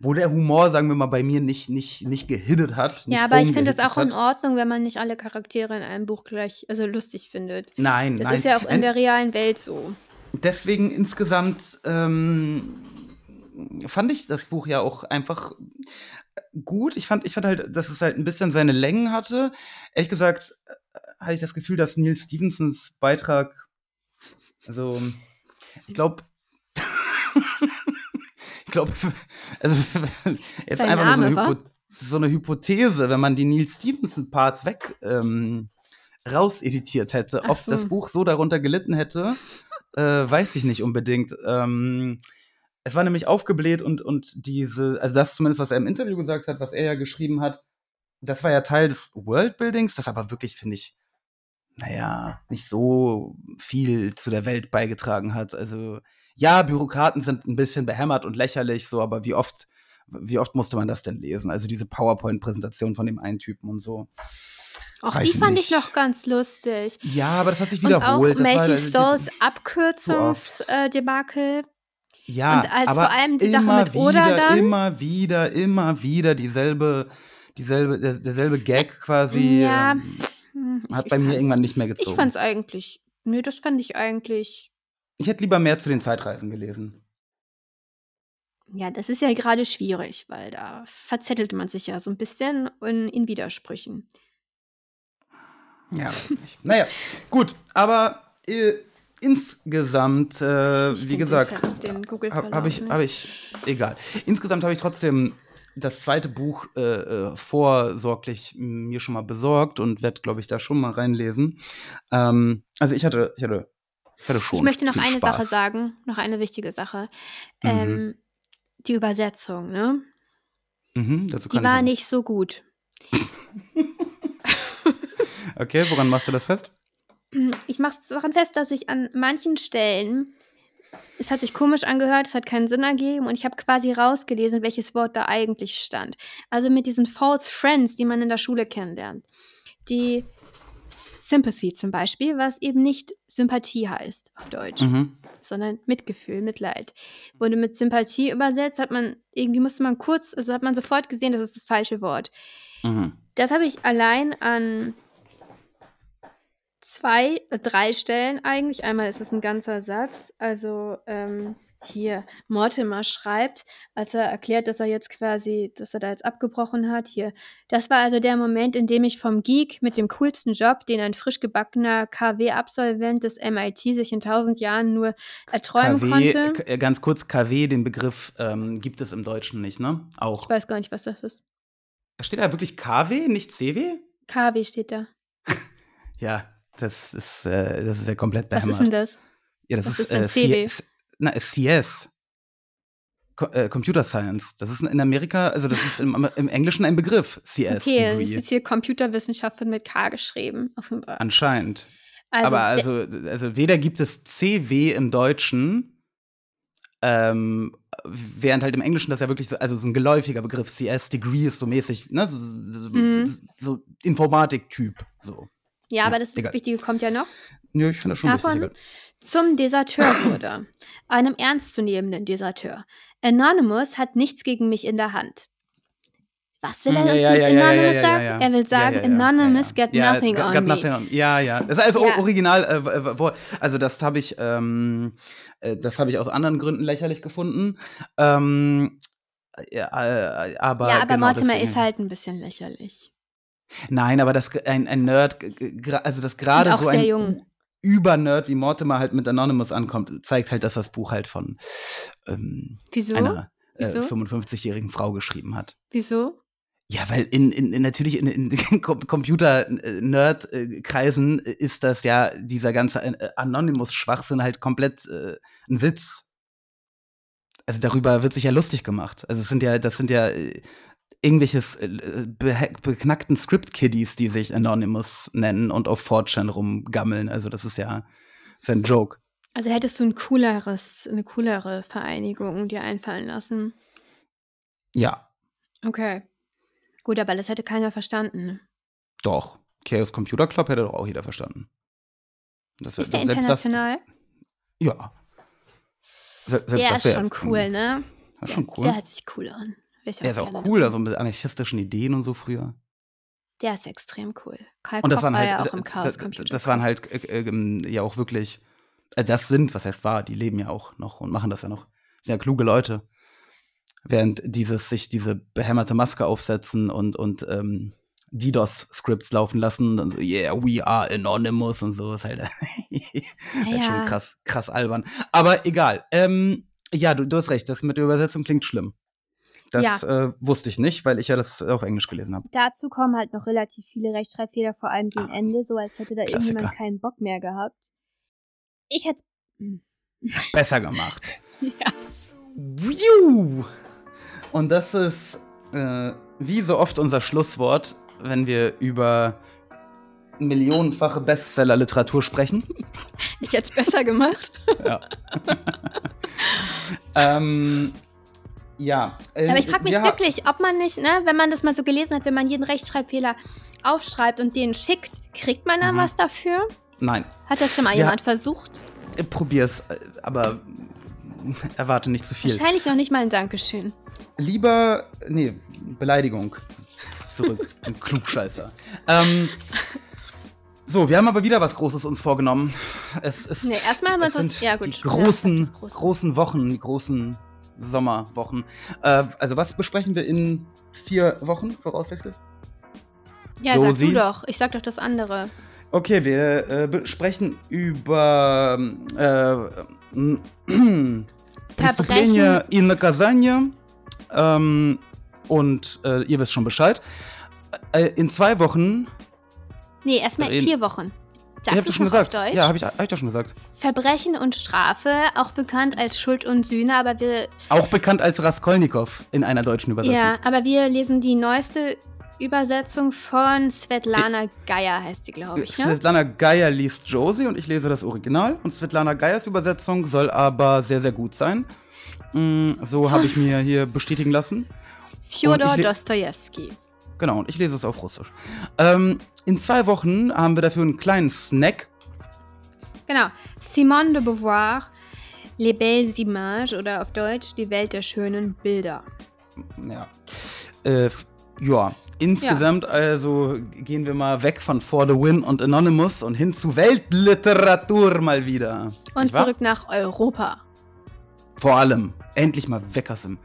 [SPEAKER 1] wo der Humor, sagen wir mal, bei mir nicht, nicht, nicht gehittet hat. Nicht
[SPEAKER 7] ja, aber ich finde das auch in
[SPEAKER 1] hat.
[SPEAKER 7] Ordnung, wenn man nicht alle Charaktere in einem Buch gleich, also lustig findet.
[SPEAKER 1] Nein,
[SPEAKER 7] Das
[SPEAKER 1] nein.
[SPEAKER 7] ist ja auch in
[SPEAKER 1] Ein-
[SPEAKER 7] der realen Welt so.
[SPEAKER 1] Deswegen insgesamt ähm, fand ich das Buch ja auch einfach gut. Ich fand, ich fand halt, dass es halt ein bisschen seine Längen hatte. Ehrlich gesagt äh, hatte ich das Gefühl, dass Neil Stevensons Beitrag, also ich glaube, ich glaube, also jetzt
[SPEAKER 7] Sein
[SPEAKER 1] einfach nur so eine,
[SPEAKER 7] Name?
[SPEAKER 1] Hypo so eine Hypothese, wenn man die Neil Stevenson Parts weg ähm, rauseditiert hätte,
[SPEAKER 7] Ach
[SPEAKER 1] ob
[SPEAKER 7] so.
[SPEAKER 1] das Buch so darunter gelitten hätte, äh, weiß ich nicht unbedingt. Ähm, es war nämlich aufgebläht und, und diese, also das zumindest, was er im Interview gesagt hat, was er ja geschrieben hat, das war ja Teil des Worldbuildings, das aber wirklich, finde ich, naja, nicht so viel zu der Welt beigetragen hat. Also, ja, Bürokraten sind ein bisschen behämmert und lächerlich, so, aber wie oft, wie oft musste man das denn lesen? Also diese PowerPoint-Präsentation von dem einen Typen und so.
[SPEAKER 7] Auch
[SPEAKER 1] Weiß
[SPEAKER 7] die fand
[SPEAKER 1] nicht.
[SPEAKER 7] ich noch ganz lustig.
[SPEAKER 1] Ja, aber das hat sich
[SPEAKER 7] Und auch
[SPEAKER 1] wiederholt. das war-
[SPEAKER 7] Macy
[SPEAKER 1] das-
[SPEAKER 7] Stolls. Abkürzungsdebakel.
[SPEAKER 1] Ja,
[SPEAKER 7] Und als
[SPEAKER 1] aber
[SPEAKER 7] vor allem die Sache
[SPEAKER 1] immer
[SPEAKER 7] mit
[SPEAKER 1] wieder,
[SPEAKER 7] dann?
[SPEAKER 1] immer wieder, immer wieder dieselbe, dieselbe, der, derselbe Gag quasi.
[SPEAKER 7] Ja,
[SPEAKER 1] ähm,
[SPEAKER 7] Hm, ich-
[SPEAKER 1] hat
[SPEAKER 7] ich
[SPEAKER 1] bei mir
[SPEAKER 7] fand's-
[SPEAKER 1] irgendwann nicht mehr
[SPEAKER 7] Ich
[SPEAKER 1] gezogen.
[SPEAKER 7] fand es eigentlich. Nö, das fand ich eigentlich.
[SPEAKER 1] Ich hätte lieber mehr zu den Zeitreisen gelesen.
[SPEAKER 7] Ja, das ist ja gerade schwierig, weil da verzettelt man sich ja so ein bisschen in, in Widersprüchen.
[SPEAKER 1] Ja, weiß ich nicht. naja, gut, aber äh, insgesamt, äh, wie gesagt, habe hab ich, hab ich, egal. Insgesamt habe ich trotzdem das zweite Buch äh, äh, vorsorglich mir schon mal besorgt und werde, glaube ich, da schon mal reinlesen. Ähm, also ich hatte, ich hatte, ich hatte schon.
[SPEAKER 7] Ich möchte noch eine
[SPEAKER 1] Spaß.
[SPEAKER 7] Sache sagen, noch eine wichtige Sache.
[SPEAKER 1] Mhm.
[SPEAKER 7] Ähm, die Übersetzung, ne?
[SPEAKER 1] Mhm,
[SPEAKER 7] Die war nicht so gut.
[SPEAKER 1] Okay, woran machst du das fest?
[SPEAKER 7] Ich mache es daran fest, dass ich an manchen Stellen, es hat sich komisch angehört, es hat keinen Sinn ergeben und ich habe quasi rausgelesen, welches Wort da eigentlich stand. Also mit diesen False Friends, die man in der Schule kennenlernt. Die Sympathy zum Beispiel, was eben nicht Sympathie heißt auf Deutsch,
[SPEAKER 1] Mhm.
[SPEAKER 7] sondern Mitgefühl, Mitleid. Wurde mit Sympathie übersetzt, hat man, irgendwie musste man kurz, also hat man sofort gesehen, das ist das falsche Wort.
[SPEAKER 1] Mhm.
[SPEAKER 7] Das habe ich allein an zwei, äh, drei Stellen eigentlich. Einmal ist es ein ganzer Satz. Also ähm, hier Mortimer schreibt, als er erklärt, dass er jetzt quasi, dass er da jetzt abgebrochen hat. Hier, das war also der Moment, in dem ich vom Geek mit dem coolsten Job, den ein frisch gebackener KW-Absolvent des MIT sich in tausend Jahren nur erträumen
[SPEAKER 1] KW,
[SPEAKER 7] konnte.
[SPEAKER 1] k- äh, ganz kurz, KW, den Begriff ähm, gibt es im Deutschen nicht, ne? Auch.
[SPEAKER 7] Ich weiß gar nicht, was das ist.
[SPEAKER 1] Steht da wirklich KW, nicht CW?
[SPEAKER 7] KW steht da.
[SPEAKER 1] Ja, das ist, äh, das ist ja komplett
[SPEAKER 7] Was
[SPEAKER 1] behämmert.
[SPEAKER 7] ist denn das?
[SPEAKER 1] Ja, das
[SPEAKER 7] Was
[SPEAKER 1] ist,
[SPEAKER 7] ist denn
[SPEAKER 1] äh,
[SPEAKER 7] CW?
[SPEAKER 1] CS. Na, ist CS. Co äh, Computer Science. Das ist in Amerika, also das ist im, im Englischen ein Begriff, CS
[SPEAKER 7] Okay,
[SPEAKER 1] Degree.
[SPEAKER 7] ist hier Computerwissenschaft mit K geschrieben, offenbar.
[SPEAKER 1] Anscheinend.
[SPEAKER 7] Also,
[SPEAKER 1] Aber also, also weder gibt es CW im Deutschen, ähm, während halt im Englischen das ja wirklich so, also so ein geläufiger Begriff, CS Degree ist so mäßig, ne, so, so,
[SPEAKER 7] Mhm.
[SPEAKER 1] so Informatik-Typ, so.
[SPEAKER 7] Ja, aber das
[SPEAKER 1] egal.
[SPEAKER 7] Wichtige kommt ja noch.
[SPEAKER 1] Nö, ich finde das schon
[SPEAKER 7] Davon
[SPEAKER 1] wichtig.
[SPEAKER 7] zum Deserteur wurde. Einem ernstzunehmenden Deserteur. Anonymous hat nichts gegen mich in der Hand. Was will er
[SPEAKER 1] Ja,
[SPEAKER 7] uns
[SPEAKER 1] ja,
[SPEAKER 7] mit
[SPEAKER 1] ja, ja,
[SPEAKER 7] Anonymous
[SPEAKER 1] ja,
[SPEAKER 7] sagen?
[SPEAKER 1] ja, ja.
[SPEAKER 7] Er will
[SPEAKER 1] Ja,
[SPEAKER 7] sagen,
[SPEAKER 1] ja, ja,
[SPEAKER 7] Anonymous
[SPEAKER 1] ja, ja.
[SPEAKER 7] get
[SPEAKER 1] Ja,
[SPEAKER 7] nothing
[SPEAKER 1] got-
[SPEAKER 7] on
[SPEAKER 1] got
[SPEAKER 7] me.
[SPEAKER 1] nothing on- Ja, ja. Das ist also
[SPEAKER 7] Ja.
[SPEAKER 1] original, äh, also das habe ich, ähm, äh, das habe ich aus anderen Gründen lächerlich gefunden. Ähm, ja, äh, aber
[SPEAKER 7] ja, aber
[SPEAKER 1] genau,
[SPEAKER 7] Mortimer
[SPEAKER 1] deswegen-
[SPEAKER 7] ist halt ein bisschen lächerlich.
[SPEAKER 1] Nein, aber das ein, ein Nerd, also das gerade so ein
[SPEAKER 7] jung.
[SPEAKER 1] Übernerd wie Mortimer halt mit Anonymous ankommt, zeigt halt, dass das Buch halt von ähm, einer äh,
[SPEAKER 7] Wieso?
[SPEAKER 1] 55-jährigen Frau geschrieben hat.
[SPEAKER 7] Wieso?
[SPEAKER 1] Ja, weil in, in, in natürlich in, in Computer-Nerd-Kreisen ist das ja dieser ganze äh, Anonymous-Schwachsinn halt komplett äh, ein Witz. Also darüber wird sich ja lustig gemacht. Also es sind ja, das sind ja äh, irgendwelches äh, beknackten Script-Kiddies, die sich Anonymous nennen und auf 4chan rumgammeln. Also das ist ja, das ist ein Joke.
[SPEAKER 7] Also hättest du ein cooleres, eine coolere Vereinigung dir einfallen lassen.
[SPEAKER 1] Ja.
[SPEAKER 7] Okay. Gut, aber das hätte keiner verstanden.
[SPEAKER 1] Doch. Chaos Computer Club hätte doch auch jeder verstanden. Das,
[SPEAKER 7] Ist der
[SPEAKER 1] das- selbst das-
[SPEAKER 7] international?
[SPEAKER 1] ja. Se- Selbst
[SPEAKER 7] der
[SPEAKER 1] das
[SPEAKER 7] ist schon cool, ne?
[SPEAKER 1] Das ist schon cool.
[SPEAKER 7] Der hört sich cool an.
[SPEAKER 1] Der ist auch cool, also mit anarchistischen Ideen und so früher.
[SPEAKER 7] Der ist extrem cool. Karl
[SPEAKER 1] Und das
[SPEAKER 7] Koch
[SPEAKER 1] waren
[SPEAKER 7] war
[SPEAKER 1] halt,
[SPEAKER 7] ja auch im Chaos
[SPEAKER 1] das,
[SPEAKER 7] Computer
[SPEAKER 1] das waren halt äh, äh, ähm, ja auch wirklich, äh, das sind, was heißt wahr, die leben ja auch noch und machen das ja noch. Sind ja kluge Leute. Während dieses, sich diese behämmerte Maske aufsetzen und, und ähm, DDoS-Scripts laufen lassen, dann so, yeah, we are anonymous und so, ist halt, halt schon
[SPEAKER 7] ja.
[SPEAKER 1] krass, krass albern. Aber egal. Ähm, ja, du, du hast recht, das mit der Übersetzung klingt schlimm. Das äh, wusste ich nicht, weil ich ja das auf Englisch gelesen habe.
[SPEAKER 7] Dazu kommen halt noch relativ viele Rechtschreibfehler, vor allem gegen
[SPEAKER 1] Ah.
[SPEAKER 7] Ende, so als hätte da
[SPEAKER 1] Klassiker.
[SPEAKER 7] irgendjemand keinen Bock mehr gehabt. Ich hätte.
[SPEAKER 1] Besser gemacht.
[SPEAKER 7] Ja.
[SPEAKER 1] Und das ist äh, wie so oft unser Schlusswort, wenn wir über millionenfache Bestseller-Literatur sprechen.
[SPEAKER 7] Ich hätte es besser gemacht.
[SPEAKER 1] Ja. ähm, ja. äh,
[SPEAKER 7] Aber ich frage mich
[SPEAKER 1] wir
[SPEAKER 7] wirklich, ob man nicht, ne, wenn man das mal so gelesen hat, wenn man jeden Rechtschreibfehler aufschreibt und den schickt, kriegt man dann
[SPEAKER 1] Mhm.
[SPEAKER 7] was dafür?
[SPEAKER 1] Nein,
[SPEAKER 7] Hat das schon mal
[SPEAKER 1] Ja.
[SPEAKER 7] jemand versucht?
[SPEAKER 1] äh, probier's, äh, aber erwarte nicht zu viel.
[SPEAKER 7] Wahrscheinlich noch nicht mal ein Dankeschön.
[SPEAKER 1] Lieber, nee, Beleidigung. Zurück. Ein Klugscheißer. Ähm, so, wir haben aber wieder was Großes uns vorgenommen. Es ist.
[SPEAKER 7] Nee, erstmal haben wir
[SPEAKER 1] es
[SPEAKER 7] uns was-
[SPEAKER 1] sind
[SPEAKER 7] ja, gut.
[SPEAKER 1] Die großen, großen Wochen, die großen Sommerwochen. Äh, also, was besprechen wir in vier Wochen voraussichtlich?
[SPEAKER 7] Ja, sag
[SPEAKER 1] Josi?
[SPEAKER 7] du doch. Ich sag doch das andere.
[SPEAKER 1] Okay, wir äh, besprechen über äh, Преступление и наказание. Ähm, und äh, ihr wisst schon Bescheid. Äh, in zwei Wochen.
[SPEAKER 7] Nee, erstmal in
[SPEAKER 1] Reden-
[SPEAKER 7] vier Wochen. Sagst
[SPEAKER 1] habt
[SPEAKER 7] du
[SPEAKER 1] doch schon gesagt. Ja, habe ich, hab ich doch schon gesagt.
[SPEAKER 7] Verbrechen und Strafe, auch bekannt als Schuld und Sühne, aber wir,
[SPEAKER 1] Auch bekannt als Raskolnikow in einer deutschen Übersetzung.
[SPEAKER 7] ja, aber wir lesen die neueste Übersetzung von Svetlana Geier, heißt sie, glaube ich, ne?
[SPEAKER 1] Svetlana Geier liest Josie und ich lese das Original. Und Svetlana Geiers Übersetzung soll aber sehr, sehr gut sein. Mm, So habe ich mir hier bestätigen lassen.
[SPEAKER 7] Fjodor
[SPEAKER 1] ich
[SPEAKER 7] Dostojewski.
[SPEAKER 1] Genau, und ich lese es auf Russisch. Ähm, in zwei Wochen haben wir dafür einen kleinen Snack.
[SPEAKER 7] Genau. Simone de Beauvoir, Les Belles Images oder auf Deutsch Die Welt der schönen Bilder.
[SPEAKER 1] Ja. Äh, ja, insgesamt also gehen wir mal weg von For the Win und Anonymous und hin zu Weltliteratur mal wieder.
[SPEAKER 7] Und zurück nach Europa.
[SPEAKER 1] Vor allem, endlich mal weg aus dem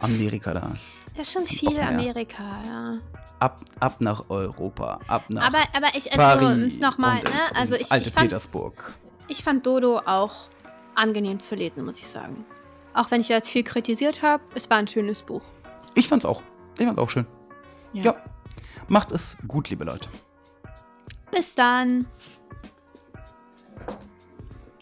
[SPEAKER 1] Amerika da.
[SPEAKER 7] Das ist schon viel
[SPEAKER 1] mehr.
[SPEAKER 7] Amerika, ja.
[SPEAKER 1] Ab, ab nach Europa, ab nach
[SPEAKER 7] Aber, aber ich, also,
[SPEAKER 1] Paris
[SPEAKER 7] nochmal, ne? Also ich,
[SPEAKER 1] alte
[SPEAKER 7] ich, fand,
[SPEAKER 1] Petersburg.
[SPEAKER 7] ich fand Dodo auch angenehm zu lesen, muss ich sagen. Auch wenn ich jetzt viel kritisiert habe, es war ein schönes Buch.
[SPEAKER 1] Ich fand's auch. Ich fand's auch schön.
[SPEAKER 7] Ja.
[SPEAKER 1] ja. Macht es gut, liebe Leute.
[SPEAKER 7] Bis dann.